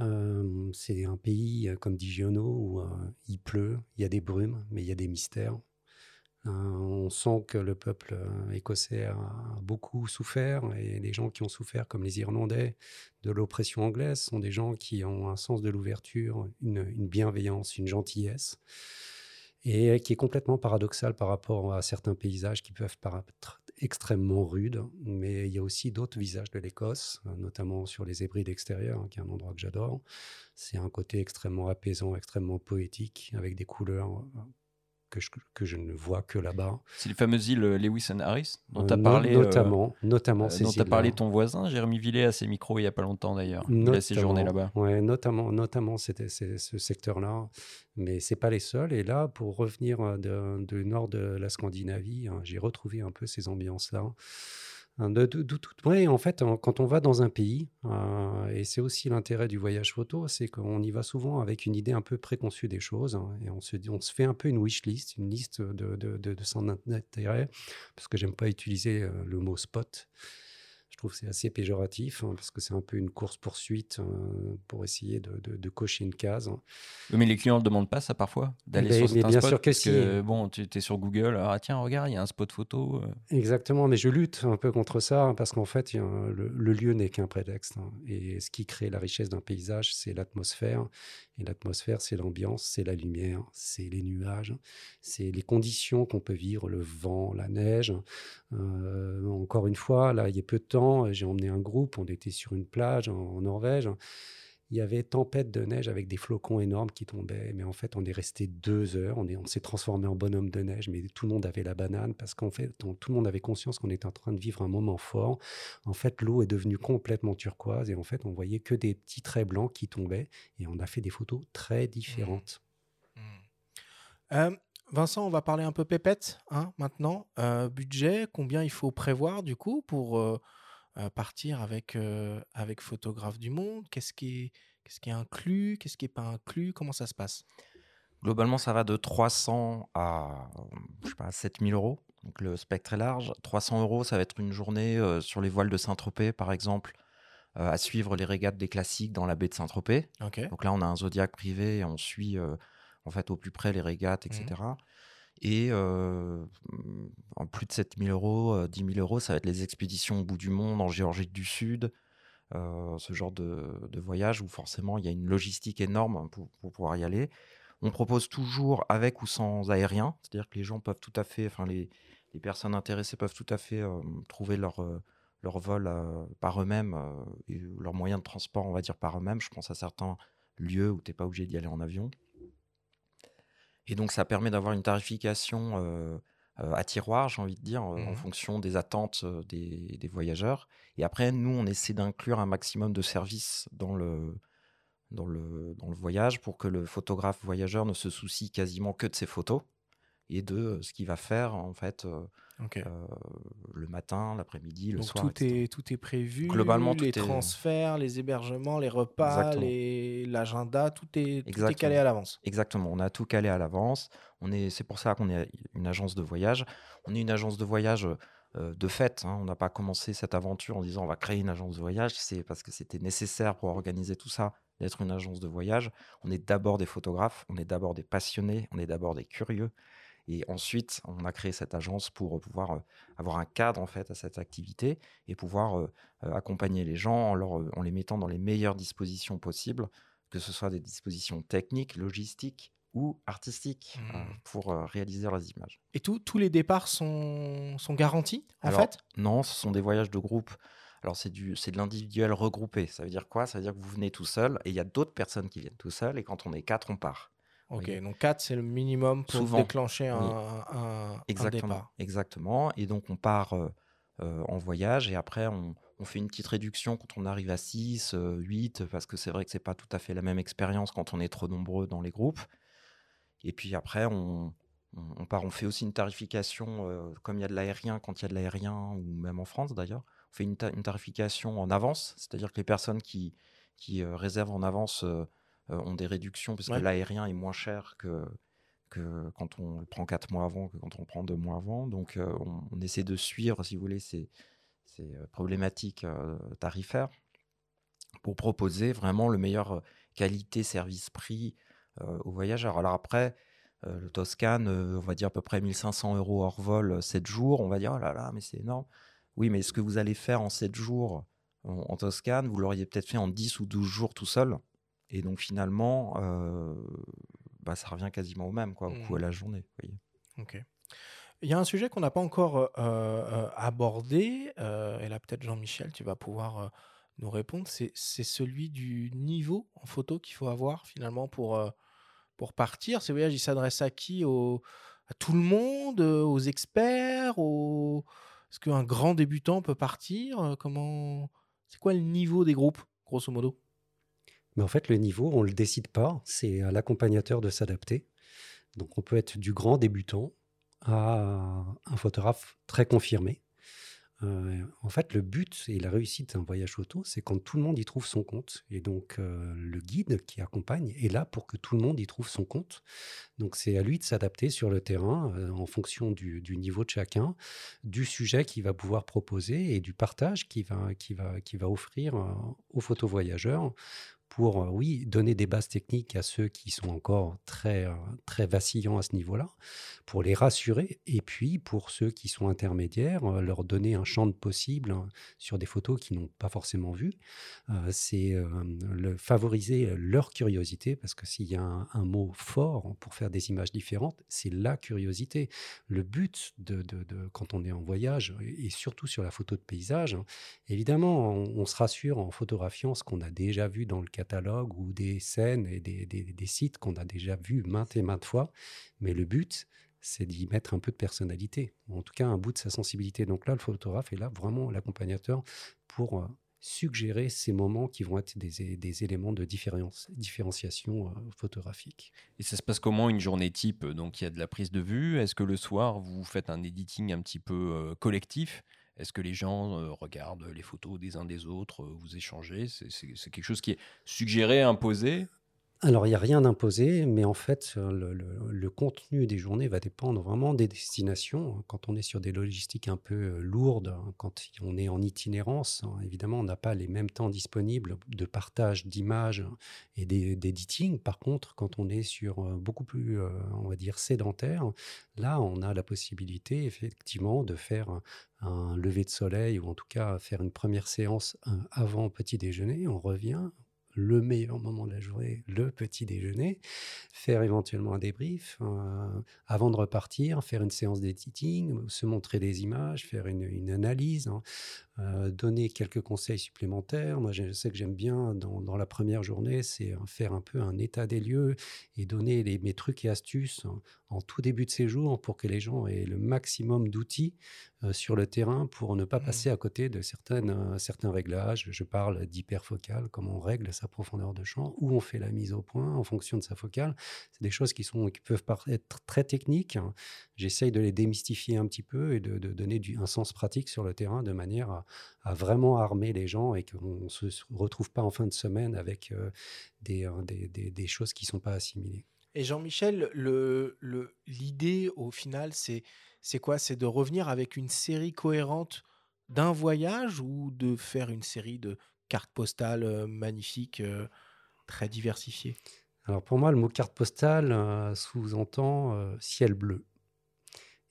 Euh, c'est un pays, euh, comme dit Giono, où il pleut, il y a des brumes, mais il y a des mystères. On sent que le peuple écossais a beaucoup souffert, et les gens qui ont souffert, comme les Irlandais, de l'oppression anglaise, sont des gens qui ont un sens de l'ouverture, une bienveillance, une gentillesse et qui est complètement paradoxal par rapport à certains paysages qui peuvent paraître extrêmement rudes. Mais il y a aussi d'autres visages de l'Écosse, notamment sur les Hébrides extérieures, hein, qui est un endroit que j'adore. C'est un côté extrêmement apaisant, extrêmement poétique, avec des couleurs que je, que je ne vois que là-bas. C'est les fameuses îles euh, Lewis and Harris dont tu as euh, parlé. Notamment, euh, notamment Dont tu as parlé ton voisin, Jérémy Villet, à ses micros il n'y a pas longtemps d'ailleurs. Il a séjourné là-bas. Oui, notamment, notamment c'était ce secteur-là. Mais c'est pas les seuls. Et là, pour revenir du nord de la Scandinavie, hein, j'ai retrouvé un peu ces ambiances-là. Hein, de, en fait, quand on va dans un pays, euh, et c'est aussi l'intérêt du voyage photo, c'est qu'on y va souvent avec une idée un peu préconçue des choses, hein, et on se, fait un peu une wish list, une liste de, de, de, son intérêt, parce que j'aime pas utiliser euh, le mot spot. Je trouve que c'est assez péjoratif hein, parce que c'est un peu une course-poursuite euh, pour essayer de, de, cocher une case. mais les clients ne demandent pas ça parfois D'aller sur mais bien spot, sûr que si. bon, tu es sur Google, ah tiens, regarde, il y a un spot photo. Euh. Exactement, mais je lutte un peu contre ça hein, parce qu'en fait, le, lieu n'est qu'un prétexte. Hein, et ce qui crée la richesse d'un paysage, c'est l'atmosphère. Et l'atmosphère, c'est l'ambiance, c'est la lumière, c'est les nuages, c'est les conditions qu'on peut vivre, le vent, la neige. Euh, encore une fois, là, il y a peu de temps, j'ai emmené un groupe, on était sur une plage en Norvège il y avait tempête de neige avec des flocons énormes qui tombaient. Mais en fait, on est resté deux heures. On, on s'est transformé en bonhomme de neige, mais tout le monde avait la banane parce qu'en fait, tout le monde avait conscience qu'on était en train de vivre un moment fort. En fait, l'eau est devenue complètement turquoise et en fait, on voyait que des petits traits blancs qui tombaient et on a fait des photos très différentes. Mmh. Euh, Vincent, on va parler un peu pépette hein, maintenant. Euh, budget, combien il faut prévoir du coup pour euh, euh, partir avec, euh, avec Photographe du Monde? Qu'est-ce qui, est, qu'est-ce qui est inclus? Qu'est-ce qui n'est pas inclus? Comment ça se passe? Globalement, ça va de 300 à, je sais pas, 7000 euros. Donc le spectre est large. 300 euros, ça va être une journée euh, sur les voiles de Saint-Tropez, par exemple, à suivre les régates des classiques dans la baie de Saint-Tropez. Donc là, on a un zodiaque privé et on suit en fait au plus près les régates, etc. Et en plus de 7000 euros, 10 000 euros, ça va être les expéditions au bout du monde, en Géorgie du Sud, ce genre de, voyage où forcément il y a une logistique énorme pour, pouvoir y aller. On propose toujours avec ou sans aérien, c'est-à-dire que les gens peuvent tout à fait, enfin les, personnes intéressées peuvent tout à fait trouver leur, leur vol par eux-mêmes, leur moyen de transport, on va dire, par eux-mêmes. Je pense à certains lieux où tu n'es pas obligé d'y aller en avion. Et donc, ça permet d'avoir une tarification à tiroir, j'ai envie de dire, en Mmh fonction des attentes des, voyageurs. Et après, nous, on essaie d'inclure un maximum de services dans le, dans, le, dans le voyage pour que le photographe voyageur ne se soucie quasiment que de ses photos et de ce qu'il va faire, en fait, le matin, l'après-midi, le Donc soir. tout est, tout est prévu. Globalement, tout les est- transferts, les hébergements, les repas, les- l'agenda, tout est, tout est calé à l'avance. Exactement, on a tout calé à l'avance. On est, c'est pour ça qu'on est une agence de voyage. On est une agence de voyage euh, de fait. hein. On n'a pas commencé cette aventure en disant on va créer une agence de voyage. C'est parce que c'était nécessaire pour organiser tout ça d'être une agence de voyage. On est d'abord des photographes, on est d'abord des passionnés, on est d'abord des curieux. Et ensuite, on a créé cette agence pour pouvoir avoir un cadre en fait à cette activité et pouvoir accompagner les gens en, leur, en les mettant dans les meilleures dispositions possibles, que ce soit des dispositions techniques, logistiques ou artistiques euh, Mmh. pour euh, réaliser leurs images. Et tout- tous les départs sont, sont garantis, en Alors, fait? Non, ce sont des voyages de groupe. Alors, c'est du, c'est de l'individuel regroupé. Ça veut dire quoi? Ça veut dire que vous venez tout seul et il y a d'autres personnes qui viennent tout seuls. Et quand on est quatre, on part. Ok, donc 4, c'est le minimum pour Souvent, déclencher un, oui. un- un Exactement. départ. Exactement. Et donc, on part euh, euh, en voyage et après, on, on fait une petite réduction quand on arrive à 6, 8, parce que c'est vrai que c'est pas tout à fait la même expérience quand on est trop nombreux dans les groupes. Et puis après, on, part, on fait aussi une tarification, euh, comme il y a de l'aérien, quand il y a de l'aérien, ou même en France d'ailleurs, on fait une, ta- une tarification en avance, c'est-à-dire que les personnes qui, qui euh, réservent en avance euh, euh, ont des réductions, parce Ouais. que l'aérien est moins cher que, que quand on le prend quatre mois avant, que quand on le prend deux mois avant. Donc euh, on, on essaie de suivre, si vous voulez, ces, ces euh, problématiques euh, tarifaires pour proposer vraiment le meilleur euh, qualité, service, prix euh, aux voyageurs. Alors après, euh, le Toscane, euh, on va dire à peu près 1500 euros hors vol, 7 jours. On va dire, oh là là, mais c'est énorme. Oui, mais ce que vous allez faire en 7 jours en, en Toscane, vous l'auriez peut-être fait en 10 ou 12 jours tout seul. Et donc finalement, euh, bah, ça revient quasiment au même, quoi, au coût à la journée. vous voyez. Ok. Il y a un sujet qu'on n'a pas encore euh, euh, abordé, euh, et là peut-être Jean-Michel, tu vas pouvoir nous répondre, c'est celui du niveau en photo qu'il faut avoir finalement pour, pour partir. Ces voyages, ils s'adressent à qui? Au- À tout le monde? Aux experts? Aux... Est-ce qu'un grand débutant peut partir? Comment C'est quoi le niveau des groupes, grosso modo? Mais en fait, le niveau, on ne le décide pas. C'est à l'accompagnateur de s'adapter. Donc, on peut être du grand débutant à un photographe très confirmé. Euh, en fait, le but et la réussite d'un voyage photo, c'est quand tout le monde y trouve son compte. Et donc, euh, le guide qui accompagne est là pour que tout le monde y trouve son compte. Donc, c'est à lui de s'adapter sur le terrain euh, en fonction du, niveau de chacun, du sujet qu'il va pouvoir proposer et du partage qu'il va, va, offrir aux photovoyageurs pour, euh, oui, donner des bases techniques à ceux qui sont encore très, euh, très vacillants à ce niveau-là, pour les rassurer, et puis pour ceux qui sont intermédiaires, euh, leur donner un champ de possible hein, sur des photos qu'ils n'ont pas forcément vues. c'est favoriser leur curiosité, parce que s'il y a un, mot fort pour faire des images différentes, c'est la curiosité. Le but de, quand on est en voyage, et surtout sur la photo de paysage, hein, évidemment, on, on se rassure en photographiant ce qu'on a déjà vu dans le catalogue ou des scènes et des, sites qu'on a déjà vus maintes et maintes fois. Mais le but, c'est d'y mettre un peu de personnalité, en tout cas un bout de sa sensibilité. Donc là, le photographe est là vraiment l'accompagnateur pour euh, suggérer ces moments qui vont être des, des éléments de différenciation euh, photographique. Et ça se passe comment une journée type? Donc il y a de la prise de vue? Est-ce que le soir, vous faites un editing un petit peu euh, collectif? Est-ce que les gens regardent les photos des uns des autres, vous échangez C'est quelque chose qui est suggéré, imposé? Alors, il n'y a rien d'imposé, mais en fait, le, contenu des journées va dépendre vraiment des destinations. Quand on est sur des logistiques un peu lourdes, quand on est en itinérance, hein, évidemment, on n'a pas les mêmes temps disponibles de partage d'images et d'editing. Par contre, quand on est sur beaucoup plus, on va dire, sédentaire, là, on a la possibilité, effectivement, de faire un lever de soleil ou en tout cas faire une première séance avant petit déjeuner. On revient, le meilleur moment de la journée, le petit déjeuner, faire éventuellement un débrief euh, avant de repartir, faire une séance d'éditing, se montrer des images, faire une, analyse, hein, euh, donner quelques conseils supplémentaires. Moi, je sais que j'aime bien dans, la première journée, c'est faire un peu un état des lieux et donner les, mes trucs et astuces en tout début de séjour pour que les gens aient le maximum d'outils euh, sur le terrain pour ne pas mmh. passer à côté de certaines, certains réglages. Je parle d'hyperfocale, comment on règle profondeur de champ, où on fait la mise au point en fonction de sa focale. C'est des choses qui, sont, qui peuvent être très techniques. J'essaye de les démystifier un petit peu et de, donner du, un sens pratique sur le terrain de manière à, vraiment armer les gens et qu'on ne se retrouve pas en fin de semaine avec euh, des, des, des, des choses qui ne sont pas assimilées. Et Jean-Michel, l'idée le, au final, c'est quoi? C'est de revenir avec une série cohérente d'un voyage ou de faire une série de cartes postales euh, magnifiques, euh, très diversifiées Alors pour moi, le mot carte postale euh, sous-entend ciel bleu.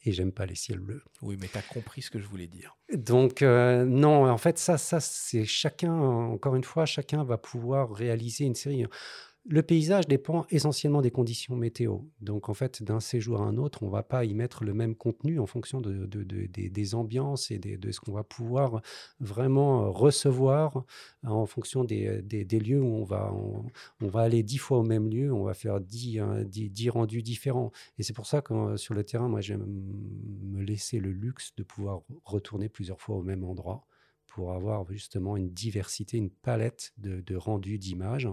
Et j'aime pas les ciels bleus. Oui, mais tu as compris ce que je voulais dire. Donc, non, en fait, ça, ça c'est chacun, encore une fois, chacun va pouvoir réaliser une série. Le paysage dépend essentiellement des conditions météo. Donc, en fait, d'un séjour à un autre, on ne va pas y mettre le même contenu en fonction de, des, ambiances et de ce qu'on va pouvoir vraiment euh, recevoir en fonction des, lieux où on va, aller dix fois au même lieu, on va faire dix, dix, rendus différents. Et c'est pour ça que euh, sur le terrain, moi, j'aime me laisser le luxe de pouvoir retourner plusieurs fois au même endroit pour avoir justement une diversité, une palette de rendus d'images.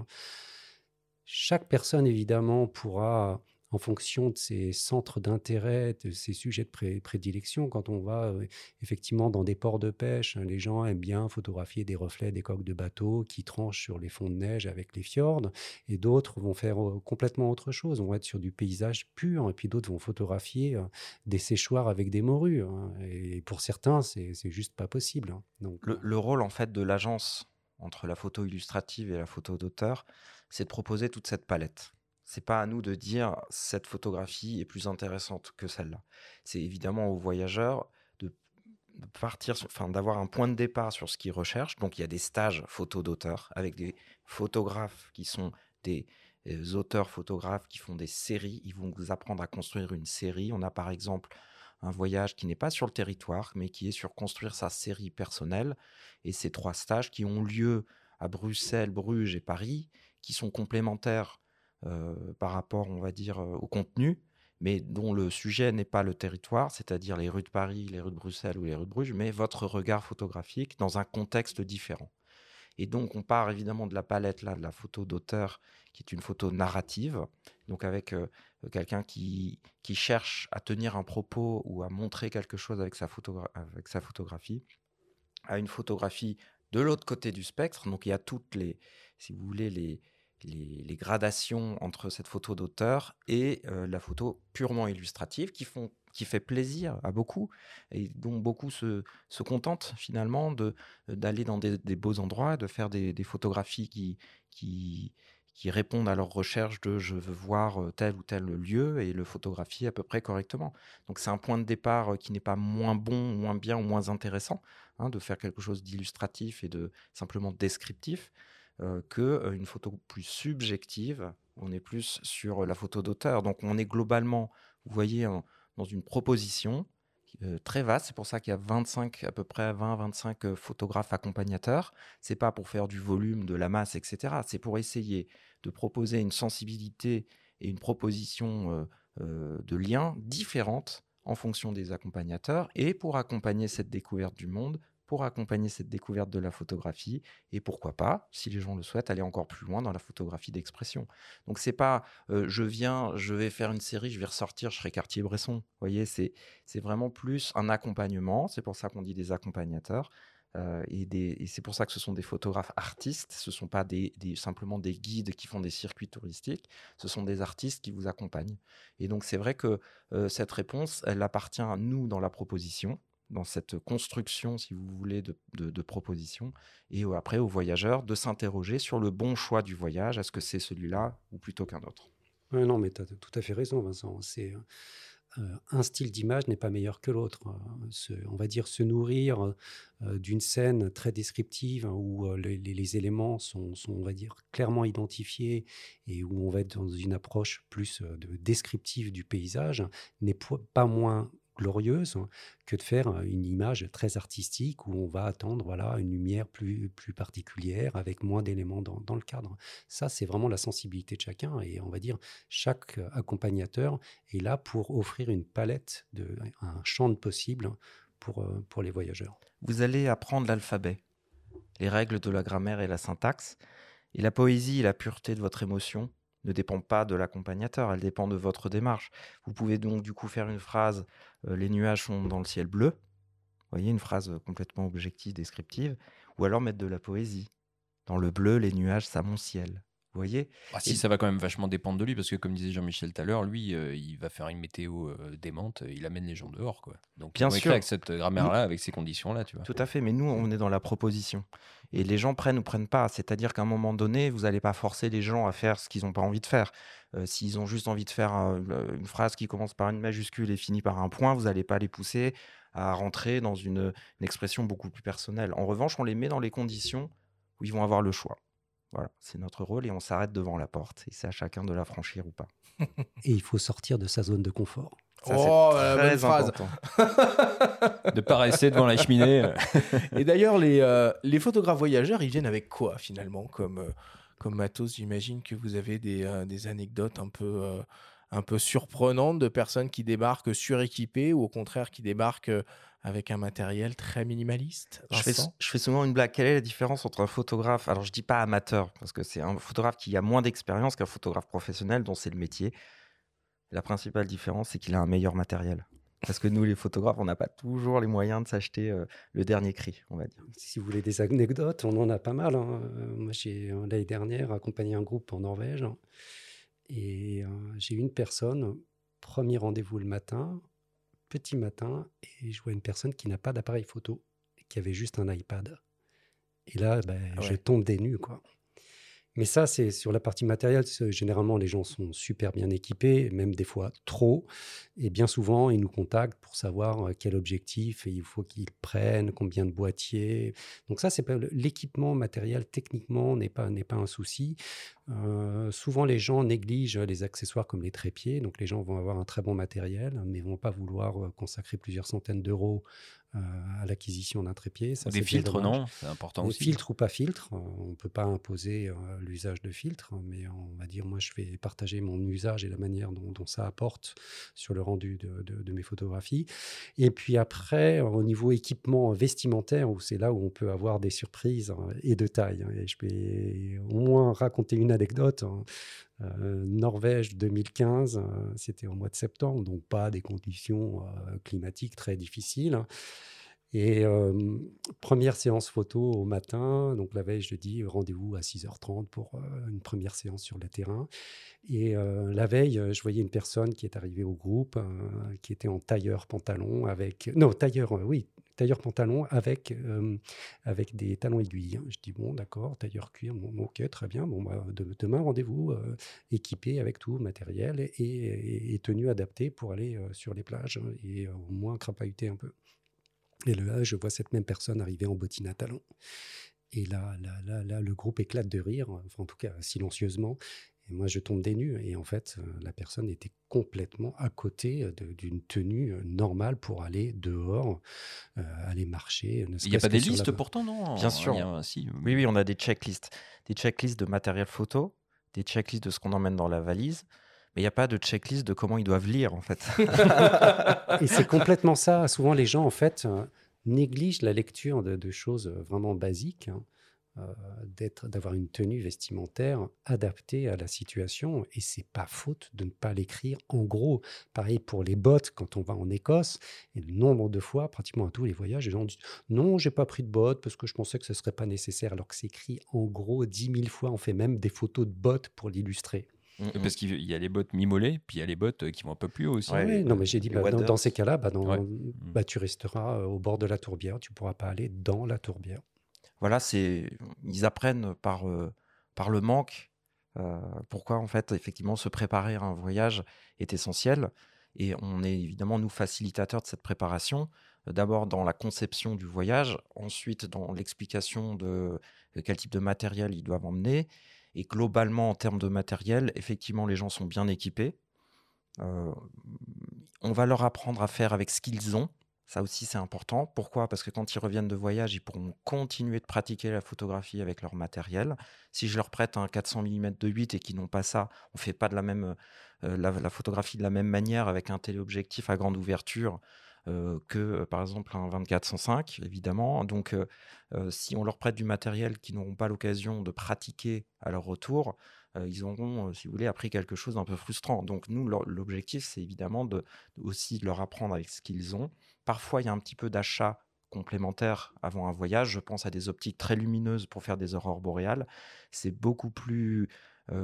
Chaque personne, évidemment, pourra, en fonction de ses centres d'intérêt, de ses sujets de prédilection, quand on va euh, effectivement dans des ports de pêche, hein, les gens aiment bien photographier des reflets des coques de bateaux qui tranchent sur les fonds de neige avec les fjords, et d'autres vont faire euh, complètement autre chose, vont être sur du paysage pur, et puis d'autres vont photographier euh, des séchoirs avec des morues. Hein, et pour certains, c'est juste pas possible. Hein. Donc, le rôle en fait de l'agence entre la photo illustrative et la photo d'auteur, c'est de proposer toute cette palette. C'est pas à nous de dire cette photographie est plus intéressante que celle-là. C'est évidemment aux voyageurs de, partir, enfin d'avoir un point de départ sur ce qu'ils recherchent. Donc il y a des stages photo d'auteur avec des photographes qui sont des, des auteurs photographes qui font des séries. Ils vont vous apprendre à construire une série. On a par exemple un voyage qui n'est pas sur le territoire, mais qui est sur construire sa série personnelle. Et ces trois stages qui ont lieu à Bruxelles, Bruges et Paris, qui sont complémentaires par rapport, on va dire, au contenu, mais dont le sujet n'est pas le territoire, c'est-à-dire les rues de Paris, les rues de Bruxelles ou les rues de Bruges, mais votre regard photographique dans un contexte différent. Et donc, on part évidemment de la palette là, de la photo d'auteur, qui est une photo narrative, donc avec quelqu'un qui, qui cherche à tenir un propos ou à montrer quelque chose avec sa, avec sa photographie, à une photographie de l'autre côté du spectre. Donc, il y a toutes les, si vous voulez, les, les, gradations entre cette photo d'auteur et la photo purement illustrative qui font qui fait plaisir à beaucoup et dont beaucoup se, se contentent finalement de d'aller dans des, beaux endroits, de faire des, photographies qui, qui, qui répondent à leur recherche de je veux voir tel ou tel lieu et le photographier à peu près correctement. Donc c'est un point de départ qui n'est pas moins bon, moins bien ou moins intéressant hein, de faire quelque chose d'illustratif et de simplement descriptif qu'une que une photo plus subjective. On est plus sur la photo d'auteur. Donc on est globalement, vous voyez, dans une proposition très vaste. C'est pour ça qu'il y a 25, à peu près 20-25 photographes accompagnateurs. C'est pas pour faire du volume, de la masse, etc. C'est pour essayer de proposer une sensibilité et une proposition de liens différentes en fonction des accompagnateurs et pour accompagner cette découverte du monde pour accompagner cette découverte de la photographie et pourquoi pas, si les gens le souhaitent, aller encore plus loin dans la photographie d'expression. Donc c'est pas je viens, je vais faire une série, je vais ressortir, je serai Cartier-Bresson. Vous voyez, c'est vraiment plus un accompagnement. C'est pour ça qu'on dit des accompagnateurs. et, et c'est pour ça que ce sont des photographes artistes, ce ne sont pas simplement des guides qui font des circuits touristiques, ce sont des artistes qui vous accompagnent. Et donc c'est vrai que cette réponse, elle appartient à nous dans la proposition, dans cette construction, si vous voulez, de, propositions, et après aux voyageurs de s'interroger sur le bon choix du voyage, est-ce que c'est celui-là ou plutôt qu'un autre? Ouais, Non, mais tu as tout à fait raison, Vincent. C'est euh, un style d'image n'est pas meilleur que l'autre. Euh, on va dire se nourrir euh, d'une scène très descriptive hein, où les, les, éléments sont, on va dire, clairement identifiés et où on va être dans une approche plus de descriptive du paysage n'est pas moins glorieuse que de faire une image très artistique où on va attendre voilà une lumière plus, plus particulière avec moins d'éléments dans, dans, le cadre. Ça, c'est vraiment la sensibilité de chacun et on va dire chaque accompagnateur est là pour offrir une palette, de, un champ de possibles pour, pour les voyageurs. Vous allez apprendre l'alphabet, les règles de la grammaire et la syntaxe, et la poésie et la pureté de votre émotion ne dépend pas de l'accompagnateur, elle dépend de votre démarche. Vous pouvez donc du coup faire une phrase Les nuages sont dans le ciel bleu. Vous voyez, une phrase complètement objective, descriptive. Ou alors mettre de la poésie. Dans le bleu, les nuages s'amoncellent. Vous voyez ah, Si, ça va quand même vachement dépendre de lui, parce que comme disait Jean-Michel tout à l'heure, lui, il va faire une météo démente, il amène les gens dehors. Quoi. Donc, bien sûr. avec cette grammaire-là, avec ces conditions-là, tu vois. Tout à fait, mais nous, on est dans la proposition. Et les gens prennent ou prennent pas. C'est-à-dire qu'à un moment donné, vous n'allez pas forcer les gens à faire ce qu'ils n'ont pas envie de faire. S'ils ont juste envie de faire une phrase qui commence par une majuscule et finit par un point, vous n'allez pas les pousser à rentrer dans une expression beaucoup plus personnelle. En revanche, on les met dans les conditions où ils vont avoir le choix. Voilà, c'est notre rôle et on s'arrête devant la porte. Et c'est à chacun de la franchir ou pas. et il faut sortir de sa zone de confort. Ça, oh, très phrase. de pas rester devant la cheminée. et d'ailleurs, les, euh, les photographes voyageurs, ils viennent avec quoi finalement comme, euh, comme matos? J'imagine que vous avez des, euh, des anecdotes un peu, un peu surprenantes de personnes qui débarquent suréquipées ou au contraire qui débarquent avec un matériel très minimaliste je fais, souvent une blague. Quelle est la différence entre un photographe, alors je dis pas amateur, parce que c'est un photographe qui a moins d'expérience qu'un photographe professionnel dont c'est le métier. La principale différence, c'est qu'il a un meilleur matériel. Parce que nous, les photographes, on n'a pas toujours les moyens de s'acheter euh, le dernier cri, on va dire. Si vous voulez des anecdotes, on en a pas mal. Hein. Euh, moi, j'ai euh, l'année dernière accompagné un groupe en Norvège. Hein. Et j'ai une personne, premier rendez-vous le matin, petit matin et je vois une personne qui n'a pas d'appareil photo, qui avait juste un iPad. Et là, ben, ah je tombe des nues, quoi. Mais ça, c'est sur la partie matérielle. Généralement, les gens sont super bien équipés, même des fois trop. Et bien souvent, ils nous contactent pour savoir quel objectif il faut qu'ils prennent, combien de boîtiers. Donc ça, c'est l'équipement matériel techniquement n'est pas pas un souci. souvent, les gens négligent les accessoires comme les trépieds. Donc les gens vont avoir un très bon matériel, mais vont pas vouloir consacrer plusieurs centaines d'euros euh, à l'acquisition d'un trépied. Ça, des filtres, non? C'est important aussi. Filtre ou pas filtre, euh, on ne peut pas imposer euh, l'usage de filtres, mais on va dire, moi, je vais partager mon usage et la manière dont, ça apporte sur le rendu de, de, mes photographies. Et puis après, au niveau équipement vestimentaire, où c'est là où on peut avoir des surprises hein, et de taille. Hein, et je vais au moins raconter une anecdote. Hein. Norvège 2015, c'était au mois de septembre, donc pas des conditions climatiques très difficiles. Et première séance photo au matin, donc la veille, je dis rendez-vous à 6h30 pour une première séance sur le terrain. Et la veille, je voyais une personne qui est arrivée au groupe, qui était en tailleur pantalon avec... Non, tailleur, oui, tailleur pantalon avec, avec des talons aiguilles. Je dis bon, d'accord, tailleur cuir, bon, ok, très bien. Bon, bah, demain, rendez-vous équipé avec tout matériel et, tenue adaptée pour aller sur les plages et au moins crapahuter un peu. Et là, je vois cette même personne arriver en bottine à talons. Et là, là, là, là, le groupe éclate de rire, enfin, en tout cas silencieusement. Et moi, je tombe des nues. Et en fait, euh, la personne était complètement à côté euh, d'une tenue euh, normale pour aller dehors, aller marcher. Il n'y a pas des listes pourtant, non? Bien sûr. Oui, oui, on a des checklists. Des checklists de matériel photo, des checklists de ce qu'on emmène dans la valise, mais il n'y a pas de checklist de comment ils doivent lire, en fait. et c'est complètement ça. Souvent, les gens, en fait, négligent la lecture de, choses vraiment basiques. Hein. Euh, d'être, d'avoir une tenue vestimentaire adaptée à la situation et c'est pas faute de ne pas l'écrire en gros. Pareil pour les bottes quand on va en Écosse et le nombre de fois, pratiquement à tous les voyages, les gens disent non, j'ai pas pris de bottes parce que je pensais que ce serait pas nécessaire alors que c'est écrit en gros dix mille fois. On fait même des photos de bottes pour l'illustrer. Mm, mm. Parce qu'il y a les bottes mi-mollets, puis il y a les bottes qui vont un peu plus haut aussi. non, mais j'ai dit, bah, dans, ces cas-là, bah, bah, tu resteras euh, au bord de la tourbière, tu ne pourras pas aller dans la tourbière. Voilà, c'est ils apprennent par, euh, par le manque euh, pourquoi, en fait, effectivement, se préparer à un voyage est essentiel. Et on est évidemment, nous, facilitateurs de cette préparation. D'abord dans la conception du voyage, ensuite dans l'explication de quel type de matériel ils doivent emmener, et globalement, en termes de matériel, effectivement, les gens sont bien équipés. Euh, on va leur apprendre à faire avec ce qu'ils ont. Ça aussi, c'est important. Pourquoi? Parce que quand ils reviennent de voyage, ils pourront continuer de pratiquer la photographie avec leur matériel. Si je leur prête un 400 mm de 8 et qu'ils n'ont pas ça, on ne fait pas de la, même, euh, la, photographie de la même manière avec un téléobjectif à grande ouverture euh, que euh, par exemple un 2405 évidemment. Donc si on leur prête du matériel qu'ils n'auront pas l'occasion de pratiquer à leur retour, ils auront, si vous voulez, appris quelque chose d'un peu frustrant. Donc nous, l'objectif, c'est évidemment de, aussi de leur apprendre avec ce qu'ils ont. Parfois, il y a un petit peu d'achat complémentaire avant un voyage. Je pense à des optiques très lumineuses pour faire des aurores boréales. C'est beaucoup plus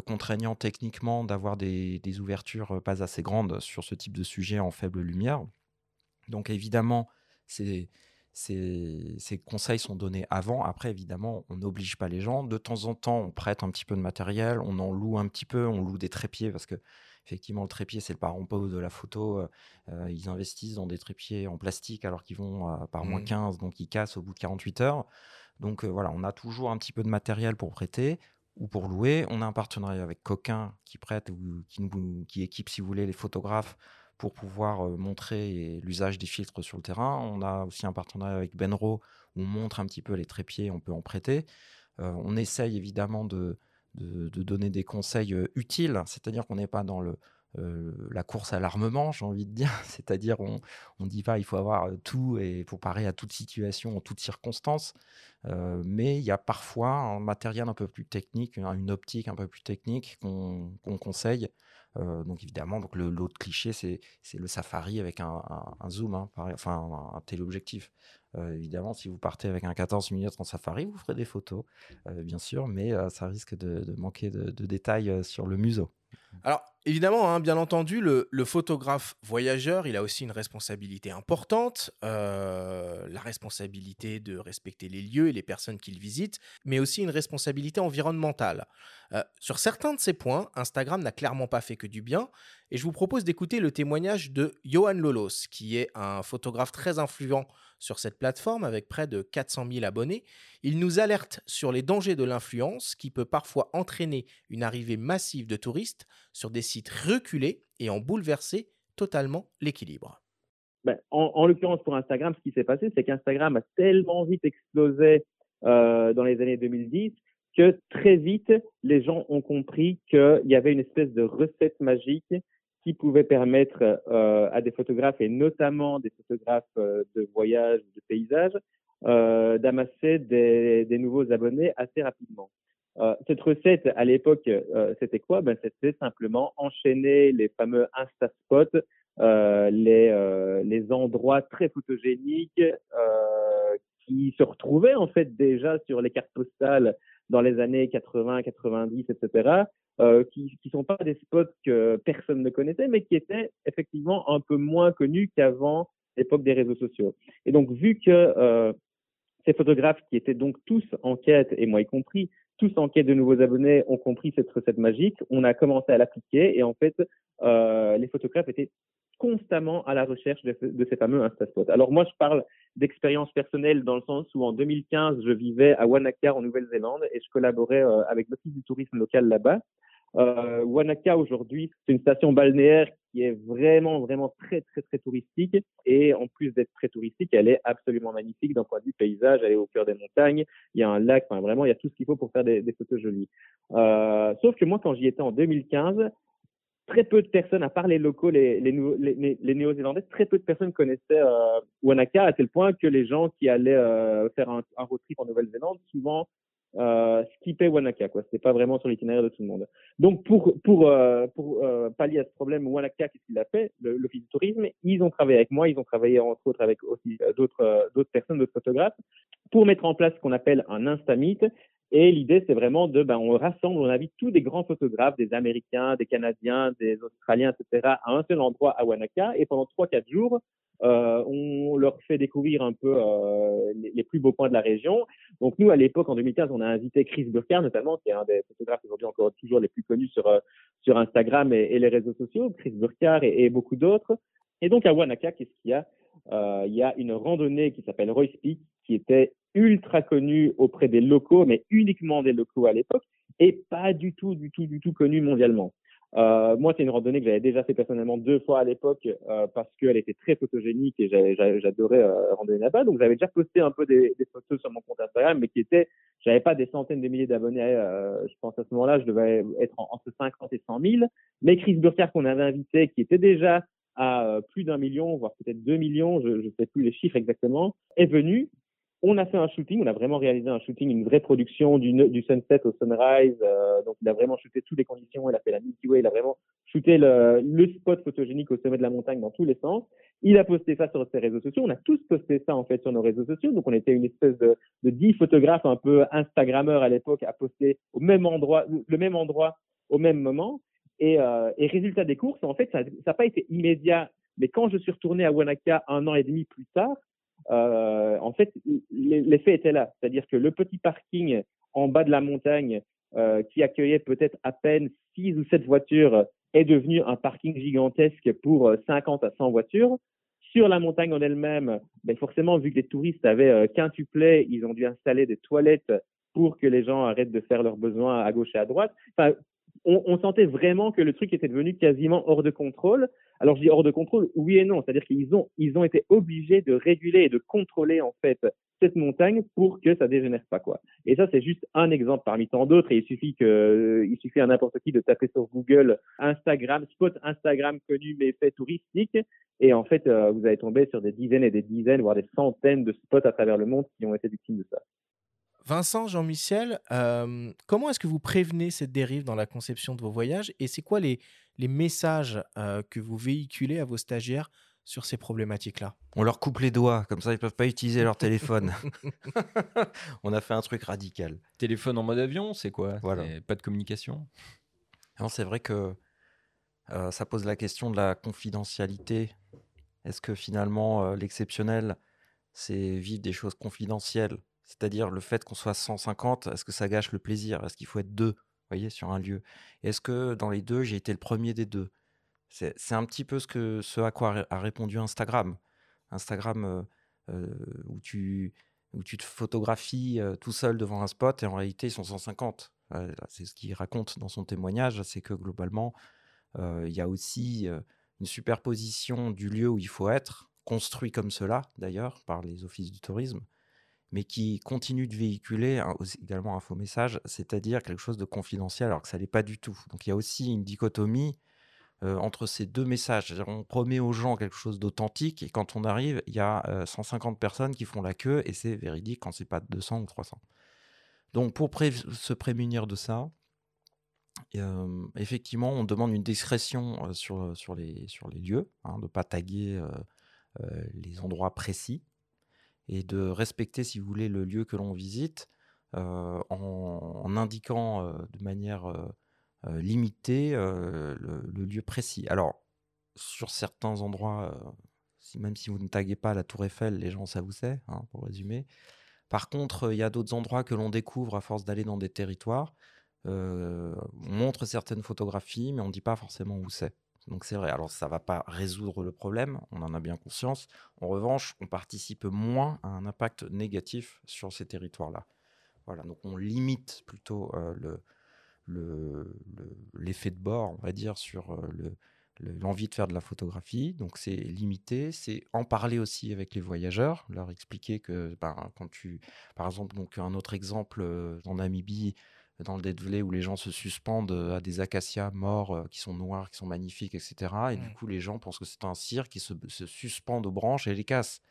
contraignant techniquement d'avoir des, ouvertures pas assez grandes sur ce type de sujet en faible lumière. Donc évidemment, ces, conseils sont donnés avant. Après, évidemment, on n'oblige pas les gens. De temps en temps, on prête un petit peu de matériel, on en loue un petit peu, on loue des trépieds parce que effectivement, le trépied, c'est le parent pauvre de la photo. Euh, euh, ils investissent dans des trépieds en plastique alors qu'ils vont par moins 15, mmh. donc ils cassent au bout de 48 heures. Donc euh, voilà, on a toujours un petit peu de matériel pour prêter ou pour louer. On a un partenariat avec Coquin qui prête ou qui, qui équipe, si vous voulez, les photographes pour pouvoir montrer l'usage des filtres sur le terrain. On a aussi un partenariat avec Benro où on montre un petit peu les trépieds, on peut en prêter. on essaye évidemment de, donner des conseils utiles, c'est-à-dire qu'on n'est pas dans la course à l'armement, j'ai envie de dire. C'est-à-dire, on ne dit pas il faut avoir tout et pour parer à toute situation, en toutes circonstances. mais il y a parfois un matériel un peu plus technique, une optique un peu plus technique qu'on conseille donc évidemment, donc l'autre cliché, c'est le Safari avec un, zoom, hein, enfin un, téléobjectif. Évidemment, si vous partez avec un 14 mm en Safari, vous ferez des photos, bien sûr, mais ça risque de, manquer de, détails sur le museau. Alors, évidemment, hein, bien entendu, le, photographe voyageur, il a aussi une responsabilité importante, euh, la responsabilité de respecter les lieux et les personnes qu'il visite, mais aussi une responsabilité environnementale. Euh, sur certains de ces points, Instagram n'a clairement pas fait que du bien, et je vous propose d'écouter le témoignage de Johan Lolos, qui est un photographe très influent sur cette plateforme avec près de 400 000 abonnés. Il nous alerte sur les dangers de l'influence qui peut parfois entraîner une arrivée massive de touristes sur des sites reculés et en bouleverser totalement l'équilibre. Ben, en, l'occurrence pour Instagram, ce qui s'est passé, c'est qu'Instagram a tellement vite explosé euh, dans les années 2010 que très vite, les gens ont compris qu'il y avait une espèce de recette magique qui pouvait permettre euh, à des photographes, et notamment des photographes euh, de voyage, de paysage, euh, d'amasser des, nouveaux abonnés assez rapidement. Cette recette, à l'époque, c'était quoi? Ben, C'était simplement enchaîner les fameux Insta-spots, les, les endroits très photogéniques qui se retrouvaient en fait déjà sur les cartes postales dans les années 80, 90, etc., qui ne sont pas des spots que personne ne connaissait, mais qui étaient effectivement un peu moins connus qu'avant l'époque des réseaux sociaux. Et donc, vu que euh, ces photographes qui étaient donc tous en quête, et moi y compris, tous en quête de nouveaux abonnés ont compris cette recette magique, on a commencé à l'appliquer et en fait, euh, les photographes étaient constamment à la recherche de, de ces fameux Instaspots. Alors moi, je parle d'expérience personnelle dans le sens où en 2015, je vivais à Wanaka en Nouvelle-Zélande et je collaborais euh, avec l'Office du tourisme local là-bas. Euh, Wanaka aujourd'hui, c'est une station balnéaire qui est vraiment, vraiment très, très, très touristique. Et en plus d'être très touristique, elle est absolument magnifique d'un point de vue paysage. Elle est au cœur des montagnes. Il y a un lac. Vraiment, il y a tout ce qu'il faut pour faire des, des photos jolies. Euh, sauf que moi, quand j'y étais en 2015, très peu de personnes, à part les locaux, les, Néo-Zélandais, très peu de personnes connaissaient euh, Wanaka à tel point que les gens qui allaient euh, faire un, road trip en Nouvelle-Zélande, souvent euh, skippaient Wanaka. Quoi, c'était pas vraiment sur l'itinéraire de tout le monde. Donc pour euh, pallier à ce problème, Wanaka, qu'est-ce qu'il a fait? L'office du tourisme, ils ont travaillé avec moi, ils ont travaillé entre autres avec aussi d'autres personnes, d'autres photographes, pour mettre en place ce qu'on appelle un Instamit, et l'idée, c'est vraiment de, ben, on rassemble, on invite tous des grands photographes, des Américains, des Canadiens, des Australiens, etc., à un seul endroit à Wanaka. Et pendant trois, quatre jours, euh, on leur fait découvrir un peu euh, les, plus beaux points de la région. Donc nous, à l'époque, en 2015, on a invité Chris Burkhardt, notamment, qui est un des photographes aujourd'hui encore toujours les plus connus sur euh, sur Instagram et, les réseaux sociaux, Chris Burkhardt et, beaucoup d'autres. Et donc à Wanaka, qu'est-ce qu'il y a? Il y a une randonnée qui s'appelle Royce Peak, qui était ultra connu auprès des locaux, mais uniquement des locaux à l'époque, et pas du tout, du tout, du tout connu mondialement. Euh, moi, c'est une randonnée que j'avais déjà fait personnellement deux fois à l'époque euh, parce qu'elle était très photogénique et j'adorais euh, randonner là-bas. Donc, j'avais déjà posté un peu des, photos sur mon compte Instagram, mais qui étaient, j'avais pas des centaines de milliers d'abonnés. Euh, je pense à ce moment-là, je devais être entre 50 et 100 000. Mais Chris Burkhardt qu'on avait invité, qui était déjà à euh, plus d'un million, voire peut-être deux millions, je ne sais plus les chiffres exactement, est venu on a fait un shooting, on a vraiment réalisé un shooting, une vraie production du, sunset au sunrise. Euh, donc, il a vraiment shooté toutes les conditions. Il a fait la Milky Way. Il a vraiment shooté le, spot photogénique au sommet de la montagne dans tous les sens. Il a posté ça sur ses réseaux sociaux. On a tous posté ça en fait sur nos réseaux sociaux. Donc, on était une espèce de, 10 photographes un peu Instagrammeurs à l'époque à poster au même endroit, le même endroit au même moment. Et, euh, et résultat des courses, en fait, ça n'a pas été immédiat. Mais quand je suis retourné à Wanaka un an et demi plus tard, euh, en fait, l'effet était là. C'est-à-dire que le petit parking en bas de la montagne euh, qui accueillait peut-être à peine 6 ou 7 voitures est devenu un parking gigantesque pour 50 à 100 voitures. Sur la montagne en elle-même, ben forcément, vu que les touristes avaient euh, quintuplé, ils ont dû installer des toilettes pour que les gens arrêtent de faire leurs besoins à gauche et à droite. Enfin, on, on, sentait vraiment que le truc était devenu quasiment hors de contrôle. Alors je dis hors de contrôle, oui et non, c'est-à-dire qu'ils ont ils ont été obligés de réguler et de contrôler en fait cette montagne pour que ça dégénère pas quoi. Et ça c'est juste un exemple parmi tant d'autres et il suffit que il suffit à n'importe qui de taper sur Google Instagram spot Instagram connu mais fait touristique et en fait euh, vous allez tomber sur des dizaines et des dizaines voire des centaines de spots à travers le monde qui ont été victimes de ça. Vincent, Jean-Michel, euh, comment est-ce que vous prévenez cette dérive dans la conception de vos voyages et c'est quoi les, les messages euh, que vous véhiculez à vos stagiaires sur ces problématiques-là? On leur coupe les doigts, comme ça ils ne peuvent pas utiliser leur téléphone. On a fait un truc radical. Téléphone en mode avion, c'est quoi? Voilà. Pas de communication? C'est vrai que euh, ça pose la question de la confidentialité. Est-ce que finalement euh, l'exceptionnel, c'est vivre des choses confidentielles? C'est-à-dire le fait qu'on soit 150, est-ce que ça gâche le plaisir? Est-ce qu'il faut être deux, voyez, sur un lieu? Est-ce que dans les deux, j'ai été le premier des deux? C'est un petit peu ce, que, ce à quoi a répondu Instagram. Instagram, euh, euh, où, tu, où tu te photographies euh, tout seul devant un spot et en réalité, ils sont 150. Euh, c'est ce qu'il raconte dans son témoignage, c'est que globalement, il y a aussi une superposition du lieu où il faut être, construit comme cela d'ailleurs par les offices du tourisme, mais qui continue de véhiculer également un faux message, c'est-à-dire quelque chose de confidentiel, alors que ça l'est pas du tout. Donc il y a aussi une dichotomie euh, entre ces deux messages. On promet aux gens quelque chose d'authentique, et quand on arrive, il y a euh, 150 personnes qui font la queue, et c'est véridique quand c'est pas 200 ou 300. Donc pour se prémunir de ça, euh, effectivement, on demande une discrétion sur, sur les lieux, hein, de ne pas taguer les endroits précis et de respecter, si vous voulez, le lieu que l'on visite en, en, indiquant de manière limitée le, le, lieu précis. Alors, sur certains endroits, même si vous ne taguez pas la Tour Eiffel, les gens, ça vous sait, hein, pour résumer. Par contre, il y a d'autres endroits que l'on découvre à force d'aller dans des territoires. on montre certaines photographies, mais on ne dit pas forcément où c'est. Donc c'est vrai, alors ça ne va pas résoudre le problème, on en a bien conscience. En revanche, on participe moins à un impact négatif sur ces territoires-là. Voilà, donc on limite plutôt l'effet le, de bord, on va dire, sur le, l'envie de faire de la photographie. Donc c'est limité, c'est en parler aussi avec les voyageurs, leur expliquer que ben, quand tu, par exemple, donc un autre exemple euh, en Namibie, dans le Dédvelé où les gens se suspendent euh, à des acacias morts euh, qui sont noirs, qui sont magnifiques, etc. Et du coup, les gens pensent que c'est un cirque qui se, se suspendent aux branches et les cassent.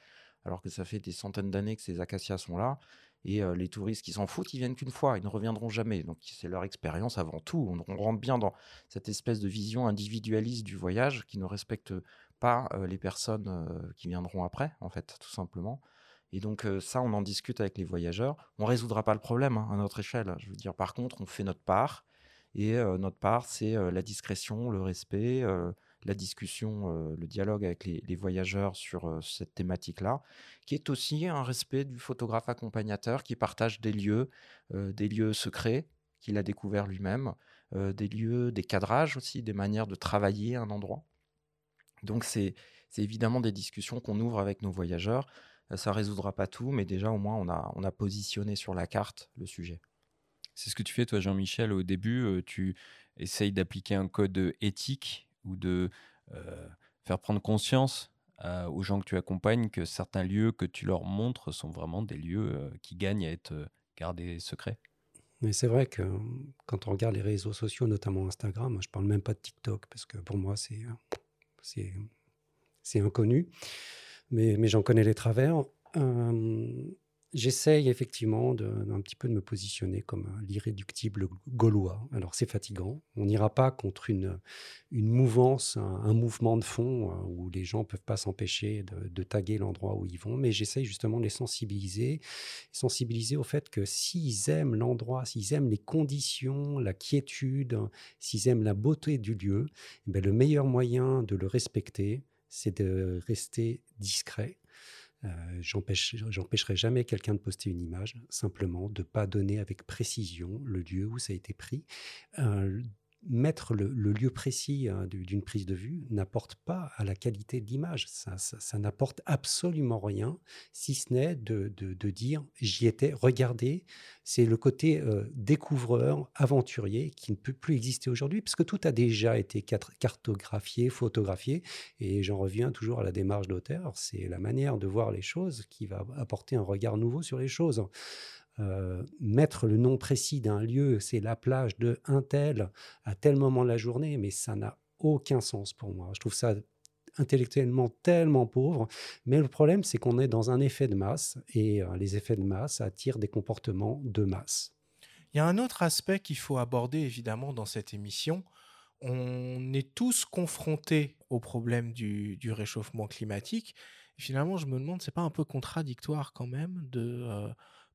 Alors que ça fait des centaines d'années que ces acacias sont là. Et les touristes qui s'en foutent, ils viennent qu'une fois, ils ne reviendront jamais. Donc c'est leur expérience avant tout. On, rentre bien dans cette espèce de vision individualiste du voyage qui ne respecte pas les personnes qui viendront après, en fait, tout simplement. Et donc ça, on en discute avec les voyageurs. On résoudra pas le problème hein, à notre échelle. Je veux dire, par contre, on fait notre part. Et notre part, c'est la discrétion, le respect la discussion, le dialogue avec les, voyageurs sur cette thématique-là, qui est aussi un respect du photographe accompagnateur qui partage des lieux, des lieux secrets qu'il a découverts lui-même, des lieux, des cadrages aussi, des manières de travailler un endroit. Donc c'est évidemment des discussions qu'on ouvre avec nos voyageurs. Ça résoudra pas tout, mais déjà au moins on a, on a positionné sur la carte le sujet. C'est ce que tu fais toi Jean-Michel au début, tu essayes d'appliquer un code éthique ou de faire prendre conscience aux gens que tu accompagnes que certains lieux que tu leur montres sont vraiment des lieux qui gagnent à être gardés secrets? Mais c'est vrai que quand on regarde les réseaux sociaux, notamment Instagram, je parle même pas de TikTok parce que pour moi c'est c'est inconnu, mais, j'en connais les travers. J'essaye effectivement d'un petit peu de me positionner comme l'irréductible gaulois. Alors c'est fatigant. On n'ira pas contre une, une mouvance, un, mouvement de fond euh, où les gens peuvent pas s'empêcher de, taguer l'endroit où ils vont, mais j'essaye justement de les sensibiliser, sensibiliser au fait que s'ils aiment l'endroit, s'ils aiment les conditions, la quiétude, s'ils aiment la beauté du lieu, eh ben, le meilleur moyen de le respecter, c'est de rester discret euh, J'empêcherai jamais quelqu'un de poster une image, simplement de pas donner avec précision le lieu où ça a été pris. Euh, mettre le, lieu précis hein, d'une prise de vue n'apporte pas à la qualité de l'image. Ça, n'apporte absolument rien, si ce n'est de, dire j'y étais, regardez. C'est le côté euh, découvreur, aventurier qui ne peut plus exister aujourd'hui, puisque tout a déjà été cartographié, photographié. Et j'en reviens toujours à la démarche d'auteur. C'est la manière de voir les choses qui va apporter un regard nouveau sur les choses. Euh, mettre le nom précis d'un lieu, c'est la plage de un tel à tel moment de la journée, mais ça n'a aucun sens pour moi. Je trouve ça intellectuellement tellement pauvre. Mais le problème, c'est qu'on est dans un effet de masse et euh, les effets de masse attirent des comportements de masse. Il y a un autre aspect qu'il faut aborder évidemment dans cette émission. On est tous confrontés au problème du, réchauffement climatique. Finalement, je me demande, c'est pas un peu contradictoire quand même de euh,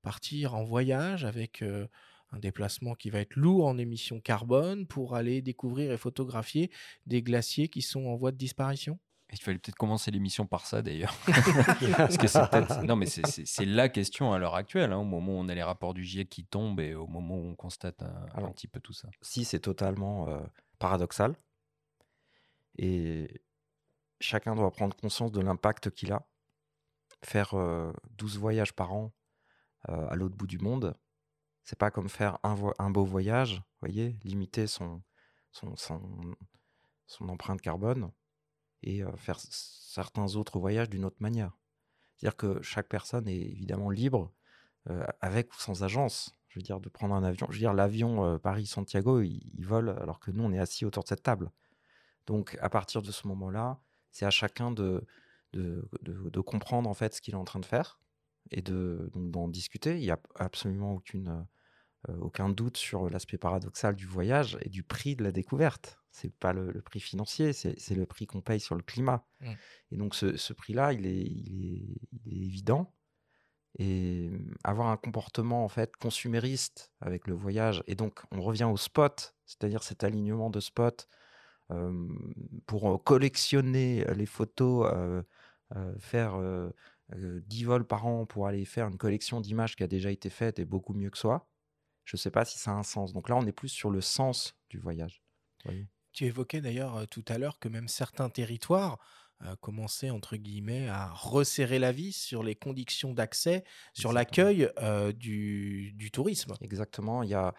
partir en voyage avec un déplacement qui va être lourd en émissions carbone pour aller découvrir et photographier des glaciers qui sont en voie de disparition? Il fallait peut-être commencer l'émission par ça d'ailleurs. Parce que c'est Non, mais c'est la question à l'heure actuelle, hein, au moment où on a les rapports du GIEC qui tombent et au moment où on constate un, petit peu tout ça. Si, c'est totalement paradoxal. Et chacun doit prendre conscience de l'impact qu'il a. Faire 12 voyages par an euh, à l'autre bout du monde. C'est pas comme faire un, beau voyage, voyez, limiter son, empreinte carbone et euh, faire certains autres voyages d'une autre manière. C'est-à-dire que chaque personne est évidemment libre, euh, avec ou sans agence. Je veux dire, de prendre un avion. Je veux dire, l'avion Paris-Santiago, il, vole alors que nous, on est assis autour de cette table. Donc, à partir de ce moment-là, c'est à chacun de, de, de, comprendre en fait ce qu'il est en train de faire et de d'en discuter. Il n'y a absolument aucune, euh, aucun doute sur l'aspect paradoxal du voyage et du prix de la découverte. C'est pas le, prix financier, c'est le prix qu'on paye sur le climat. Mmh. Et donc ce, ce prix-là, il est, il, est, il est, évident. et mmh, avoir un comportement en fait consumériste avec le voyage. Et donc on revient au spot, c'est-à-dire cet alignement de spots pour collectionner les photos, faire 10 vols par an pour aller faire une collection d'images qui a déjà été faite est beaucoup mieux que soi. Je ne sais pas si ça a un sens. Donc là, on est plus sur le sens du voyage. Tu évoquais d'ailleurs tout à l'heure que même certains territoires commençaient entre guillemets à resserrer la vis sur les conditions d'accès, sur l'accueil du, du, tourisme. Exactement. Il y a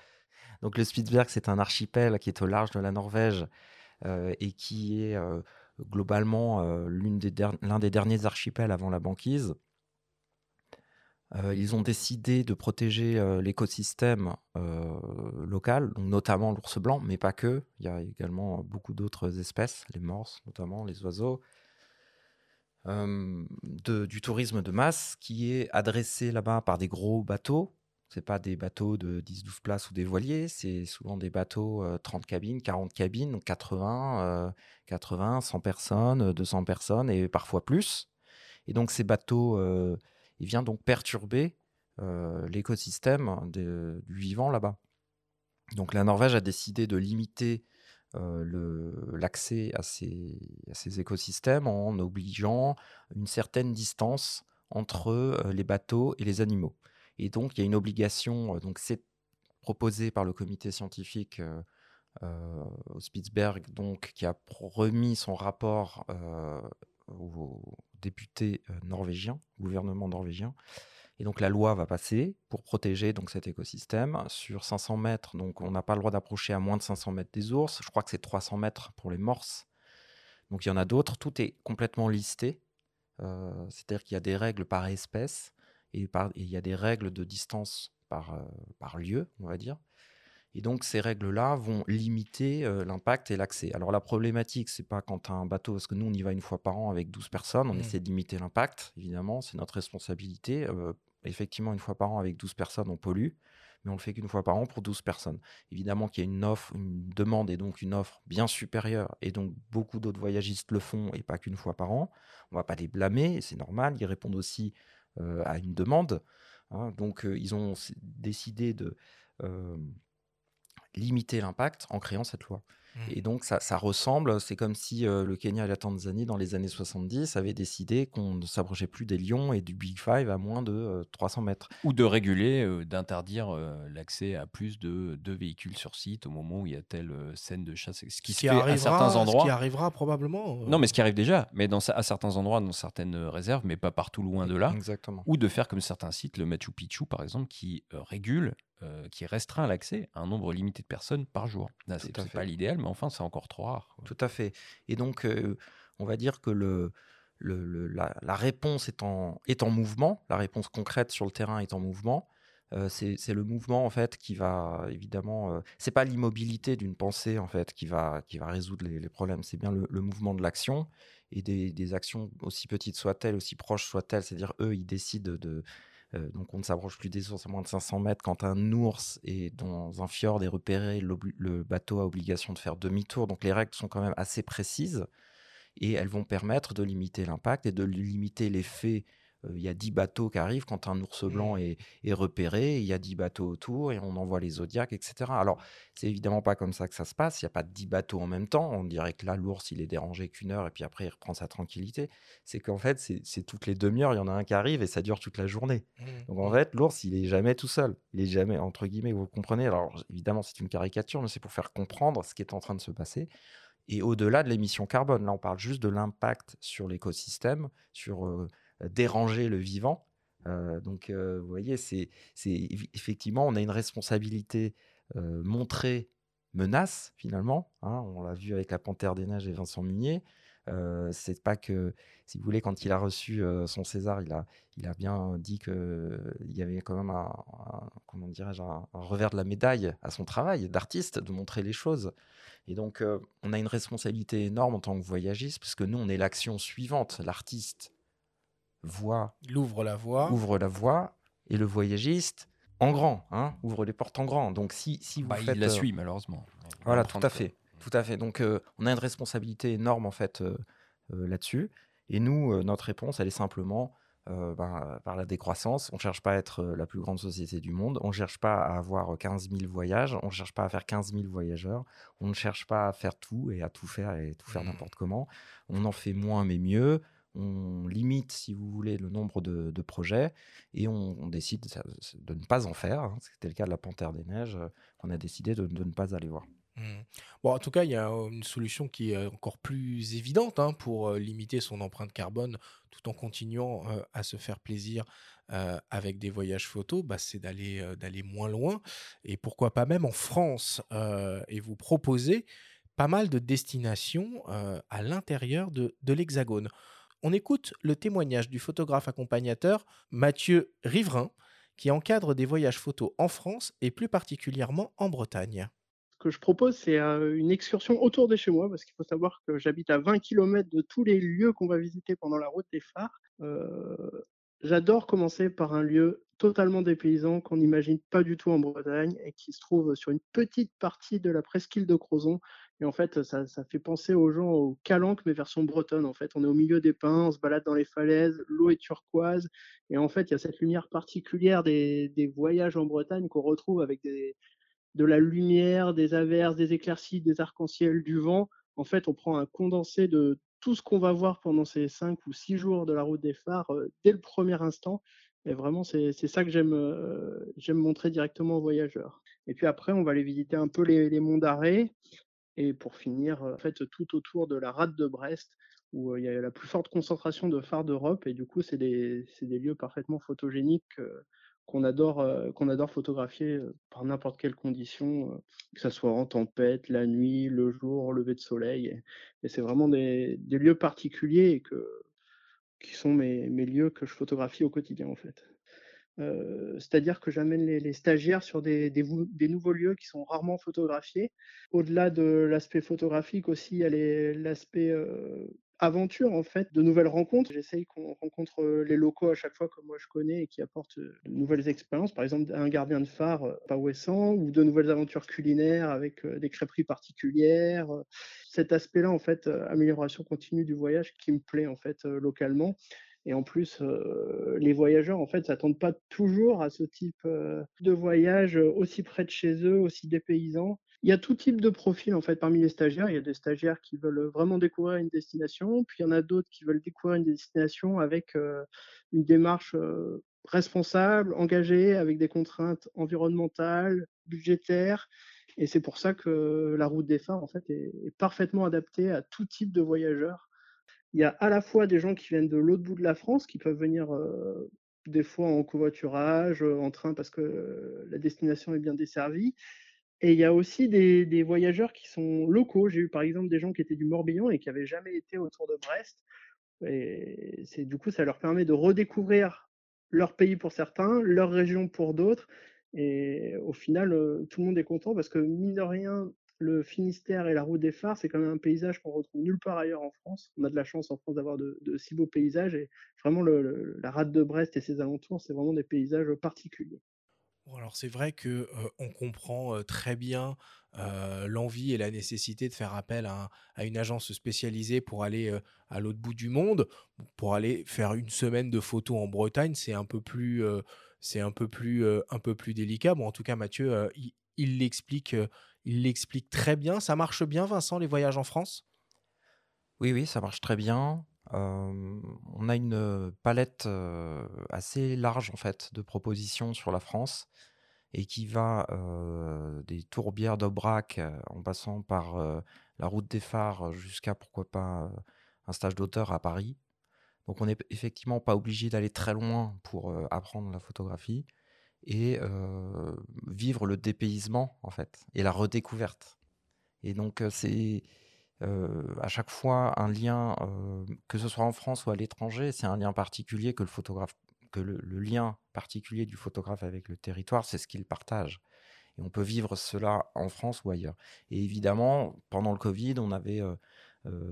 donc le Spitzberg, c'est un archipel qui est au large de la Norvège et qui est globalement l'un des, derniers archipels avant la banquise. ils ont décidé de protéger l'écosystème local, notamment l'ours blanc, mais pas que. Il y a également beaucoup d'autres espèces, les morses notamment, les oiseaux. du tourisme de masse qui est adressé là-bas par des gros bateaux c'est pas des bateaux de 10-12 places ou des voiliers, c'est souvent des bateaux 30 cabines, 40 cabines, donc 80, 80, 100 personnes, 200 personnes et parfois plus. Et donc ces bateaux, ils viennent donc perturber l'écosystème du vivant là-bas. Donc la Norvège a décidé de limiter l'accès à, ces, à ces écosystèmes en obligeant une certaine distance entre les bateaux et les animaux. Et donc, il y a une obligation, donc c'est proposé par le comité scientifique au Spitzberg, donc, qui a remis son rapport aux députés norvégiens, gouvernement norvégien. Et donc la loi va passer pour protéger donc cet écosystème sur 500 mètres. Donc on n'a pas le droit d'approcher à moins de 500 mètres des ours. Je crois que c'est 300 mètres pour les morses. Donc il y en a d'autres. Tout est complètement listé. C'est-à-dire qu'il y a des règles par espèce et il y a des règles de distance par, euh, par lieu, on va dire. Et donc ces règles-là vont limiter euh, l'impact et l'accès. Alors la problématique, c'est pas quand tu as un bateau, parce que nous on y va une fois par an avec 12 personnes, on mmh. essaie de limiter l'impact, évidemment, c'est notre responsabilité. Euh, effectivement, une fois par an avec 12 personnes, on pollue, mais on le fait qu'une fois par an pour 12 personnes. Évidemment qu'il y a une offre, une demande et donc une offre bien supérieure, et donc beaucoup d'autres voyagistes le font et pas qu'une fois par an. On va pas les blâmer, c'est normal, ils répondent aussi à une demande. Hein. Donc, euh, ils ont décidé de euh, limiter l'impact en créant cette loi. Mmh. Et donc, ça, ça ressemble, c'est comme si le Kenya et la Tanzanie, dans les années 70, avaient décidé qu'on ne s'approchait plus des lions et du Big Five à moins de 300 mètres. Ou de réguler, d'interdire l'accès à plus de, de, véhicules sur site au moment où il y a telle scène de chasse. Ce qui, se fait à certains endroits. Ce qui arrivera probablement. Non, mais ce qui arrive déjà, mais dans, à certains endroits, dans certaines réserves, mais pas partout loin de là. Exactement. Ou de faire comme certains sites, le Machu Picchu par exemple, qui régule euh, qui restreint l'accès à un nombre limité de personnes par jour. C'est pas l'idéal, mais enfin, c'est encore trop rare. Tout à fait. Et donc, euh, on va dire que le, la, réponse est en, est en mouvement, la réponse concrète sur le terrain est en mouvement. Euh, c'est le mouvement en fait qui va évidemment. c'est pas l'immobilité d'une pensée en fait qui va qui va résoudre les, problèmes. C'est bien le, mouvement de l'action et des, des, actions aussi petites soient-elles, aussi proches soient-elles. C'est-à-dire eux, ils décident de euh, donc on ne s'approche plus des ours à moins de 500 mètres. Quand un ours est dans un fjord et repéré, le bateau a obligation de faire demi-tour. Donc les règles sont quand même assez précises et elles vont permettre de limiter l'impact et de limiter l'effet il y a 10 bateaux qui arrivent quand un ours blanc mmh. est, repéré, il y a 10 bateaux autour et on envoie les zodiacs, etc. Alors, c'est évidemment pas comme ça que ça se passe, il n'y a pas 10 bateaux en même temps, on dirait que là, l'ours, il est dérangé qu'une heure et puis après, il reprend sa tranquillité. C'est qu'en fait, c'est toutes les demi-heures, il y en a un qui arrive et ça dure toute la journée. Mmh. Donc, en mmh. fait, l'ours, il est jamais tout seul, il est jamais, entre guillemets, vous comprenez? Alors, évidemment, c'est une caricature, mais c'est pour faire comprendre ce qui est en train de se passer. Et au-delà de l'émission carbone, là, on parle juste de l'impact sur l'écosystème, sur déranger le vivant. donc, vous voyez, c'est effectivement, on a une responsabilité montrée menace finalement. Hein, on l'a vu avec la Panthère des Neiges et Vincent Munier. c'est pas que, si vous voulez, quand il a reçu son César, il a, il a bien dit qu'il y avait quand même un, comment dirais-je, un, revers de la médaille à son travail d'artiste, de montrer les choses. Et donc, on a une responsabilité énorme en tant que voyagiste, puisque nous, on est l'action suivante. L'artiste, voix. L'ouvre la voie. Ouvre la voie. Et le voyagiste, en grand, hein, ouvre les portes en grand. Donc si, si vous bah, faites, il la euh, suit malheureusement. Voilà, tout à fait, tout à fait. Donc euh, on a une responsabilité énorme en fait euh, là-dessus. Et nous, notre réponse, elle est simplement ben, par la décroissance. On ne cherche pas à être la plus grande société du monde. On ne cherche pas à avoir 15 000 voyages. On ne cherche pas à faire 15 000 voyageurs. On ne cherche pas à faire tout et à tout faire et tout faire Mmh. n'importe comment. On en fait moins mais mieux. On limite, si vous voulez, le nombre de, projets et on, décide de, ne pas en faire. hein. C'était le cas de la Panthère des Neiges, euh, qu'on a décidé de, ne pas aller voir. Mmh. Bon, en tout cas, il y a euh, une solution qui est encore plus évidente hein, pour euh, limiter son empreinte carbone tout en continuant à se faire plaisir avec des voyages photos, bah, c'est d'aller d'aller moins loin et pourquoi pas même en France et vous proposer pas mal de destinations à l'intérieur de l'Hexagone. On écoute le témoignage du photographe accompagnateur Mathieu Riverain qui encadre des voyages photos en France et plus particulièrement en Bretagne ce que je propose, c'est euh, une excursion autour de chez moi, parce qu'il faut savoir que j'habite à 20 km de tous les lieux qu'on va visiter pendant la route des phares. Euh, J'adore commencer par un lieu totalement dépaysant qu'on n'imagine pas du tout en Bretagne et qui se trouve sur une petite partie de la presqu'île de Crozon. Et en fait, ça, ça fait penser aux gens au Calanque, mais version bretonne. En fait, on est au milieu des pins, on se balade dans les falaises, l'eau est turquoise. Et en fait, il y a cette lumière particulière des, des voyages en Bretagne qu'on retrouve avec de la lumière, des averses, des éclaircies, des arcs-en-ciel, du vent. En fait, on prend un condensé de tout ce qu'on va voir pendant ces cinq ou six jours de la route des phares euh, dès le premier instant. Et vraiment, c'est ça que j'aime euh, montrer directement aux voyageurs. Et puis après, on va aller visiter un peu les, les monts d'arrêt. Et pour finir, en fait, tout autour de la rade de Brest, où il y a la plus forte concentration de phares d'Europe. Et du coup, c'est des, des, lieux parfaitement photogéniques qu'on adore, qu'on adore photographier par n'importe quelle condition, que ce soit en tempête, la nuit, le jour, lever de soleil. Et, c'est vraiment des, des, lieux particuliers et que, qui sont mes, mes, lieux que je photographie au quotidien en fait. C'est-à-dire que j'amène les, stagiaires sur des, nouveaux lieux qui sont rarement photographiés. Au-delà de l'aspect photographique aussi, il y a l'aspect aventure en fait, de nouvelles rencontres. J'essaye qu'on rencontre les locaux à chaque fois comme moi je connais et qui apportent de nouvelles expériences. Par exemple, un gardien de phare pas ouessant ou de nouvelles aventures culinaires avec des crêperies particulières. Cet aspect-là, en fait, amélioration continue du voyage qui me plaît en fait localement. Et en plus, euh, les voyageurs, en fait, s'attendent pas toujours à ce type euh, de voyage aussi près de chez eux, aussi dépaysant. Il y a tout type de profil, en fait, parmi les stagiaires. Il y a des stagiaires qui veulent vraiment découvrir une destination, puis il y en a d'autres qui veulent découvrir une destination avec euh, une démarche responsable, engagée, avec des contraintes environnementales, budgétaires. Et c'est pour ça que la route des phares, en fait, est, est parfaitement adaptée à tout type de voyageurs il y a à la fois des gens qui viennent de l'autre bout de la France, qui peuvent venir des fois en covoiturage, en train parce que la destination est bien desservie. Et il y a aussi des, voyageurs qui sont locaux. J'ai eu par exemple des gens qui étaient du Morbihan et qui n'avaient jamais été autour de Brest. Et du coup, ça leur permet de redécouvrir leur pays pour certains, leur région pour d'autres. Et au final, tout le monde est content parce que mine de rien, le Finistère et la route des phares, c'est quand même un paysage qu'on retrouve nulle part ailleurs en France. On a de la chance en France d'avoir de, si beaux paysages et vraiment la rade de Brest et ses alentours, c'est vraiment des paysages particuliers. Alors c'est vrai que euh, on comprend euh, très bien euh, l'envie et la nécessité de faire appel à, à une agence spécialisée pour aller à l'autre bout du monde, pour aller faire une semaine de photos en Bretagne, c'est un peu plus, c'est un peu plus, un peu plus délicat. Bon, en tout cas, Mathieu, il l'explique il l'explique très bien. Ça marche bien, Vincent, les voyages en France? Oui, oui, ça marche très bien. Euh, on a une palette euh, assez large en fait de propositions sur la France et qui va euh, des tourbières d'Aubrac en passant par la route des phares jusqu'à pourquoi pas un stage d'auteur à Paris. Donc on n'est effectivement pas obligé d'aller très loin pour apprendre la photographie et vivre le dépaysement en fait et la redécouverte. Et donc c'est à chaque fois un lien, que ce soit en France ou à l'étranger, c'est un lien particulier que le photographe, que le, le lien particulier du photographe avec le territoire, c'est ce qu'il partage. Et on peut vivre cela en France ou ailleurs. Et évidemment, pendant le Covid, on avait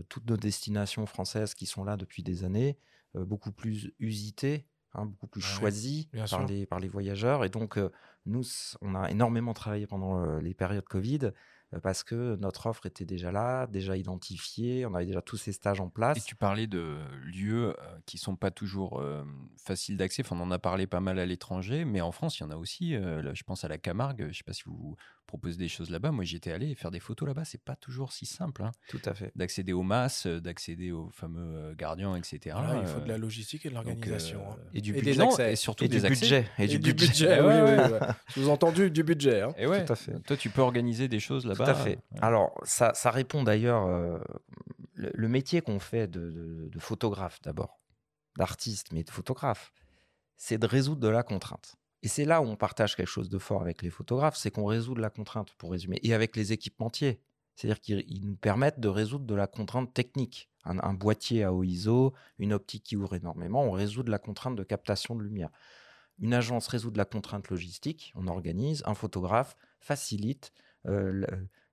toutes nos destinations françaises qui sont là depuis des années, beaucoup plus usitées Hein, beaucoup plus ouais, choisi par les, par les voyageurs. Et donc, euh, nous, on a énormément travaillé pendant euh, les périodes Covid euh, parce que notre offre était déjà là, déjà identifiée, on avait déjà tous ces stages en Et place. tu parlais de lieux qui sont pas toujours euh, faciles d'accès. Enfin, on en a parlé pas mal à l'étranger, mais en France, il y en a aussi. euh, là, je pense à la Camargue. Je sais pas si vous proposez des choses là-bas. Moi, j'y étais allé et faire des photos là-bas, c'est pas toujours si simple hein, Tout à fait. d'accéder aux masses, euh, d'accéder aux fameux euh, gardiens, etc. Voilà, il faut de euh, la logistique et de l'organisation. euh, hein. Et du Et budget. accès. et surtout Et des du accès. budget. Et, du budget. oui, Ouais, oui, ouais. Sous-entendu du budget. hein. Et ouais, Tout à fait. toi, tu peux organiser des choses Tout là-bas. à fait. euh, Alors, ça, ça répond d'ailleurs, euh, le, le métier qu'on fait de, de- de photographe d'abord, d'artiste, mais de photographe, c'est de résoudre de la contrainte. Et c'est là où on partage quelque chose de fort avec les photographes, c'est qu'on résout de la contrainte, pour résumer, et avec les équipementiers. C'est-à-dire qu'ils ils nous permettent de résoudre de la contrainte technique. Un, boîtier à haut ISO, une optique qui ouvre énormément, on résout de la contrainte de captation de lumière. Une agence résout de la contrainte logistique, on organise, un photographe facilite euh,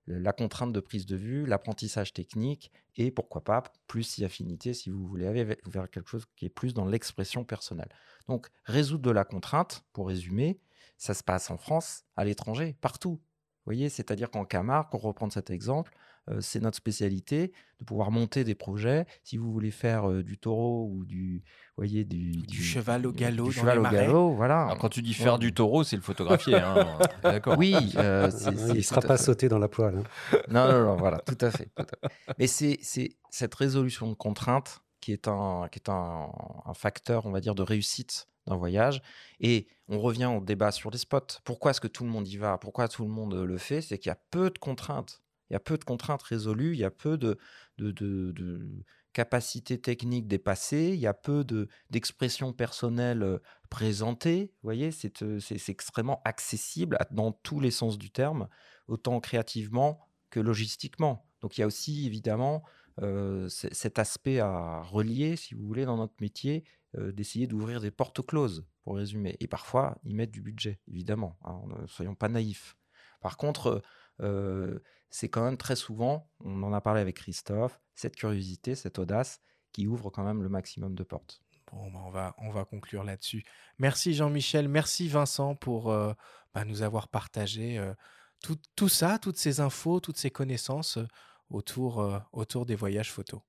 la contrainte de prise de vue, l'apprentissage technique et pourquoi pas plus si affinité si vous voulez aller ve- vers quelque chose qui est plus dans l'expression personnelle. Donc résoudre de la contrainte, pour résumer, ça se passe en France, à l'étranger, partout. Vous voyez, c'est-à-dire qu'en Camargue, pour reprendre cet exemple, c'est notre spécialité de pouvoir monter des projets. Si vous voulez faire euh, du taureau ou du, vous voyez, du, Du cheval au galop du dans cheval les au marais. galop, voilà. Alors, quand tu dis faire du taureau, c'est le photographier. hein. D'accord. Oui, euh, c'est- non, c'est il ne sera pas fait. sauté dans la poêle. hein. Non, non, non, voilà, tout à fait. tout à fait. Mais c'est c'est cette résolution de contraintes qui est, un, qui est un, un facteur, on va dire, de réussite d'un voyage. Et on revient au débat sur les spots. Pourquoi est-ce que tout le monde y va? Pourquoi tout le monde le fait? C'est qu'il y a peu de contraintes. Il y a peu de contraintes résolues, il y a peu de, capacités techniques dépassées, il y a peu de- d'expressions personnelles euh, présentées. Vous voyez, c'est euh, extrêmement accessible dans tous les sens du terme, autant créativement que logistiquement. Donc il y a aussi évidemment euh, cet aspect à relier, si vous voulez, dans notre métier, d'essayer d'ouvrir des portes closes, pour résumer. Et parfois, y mettre du budget, évidemment. hein, soyons pas naïfs. Par contre, euh, c'est quand même très souvent, on en a parlé avec Christophe, cette curiosité, cette audace qui ouvre quand même le maximum de portes. Bon, bah, on, va, on va conclure là-dessus. Merci Jean-Michel, merci Vincent pour euh, bah, nous avoir partagé euh, tout, tout ça, toutes ces infos, toutes ces connaissances autour, autour des voyages photos.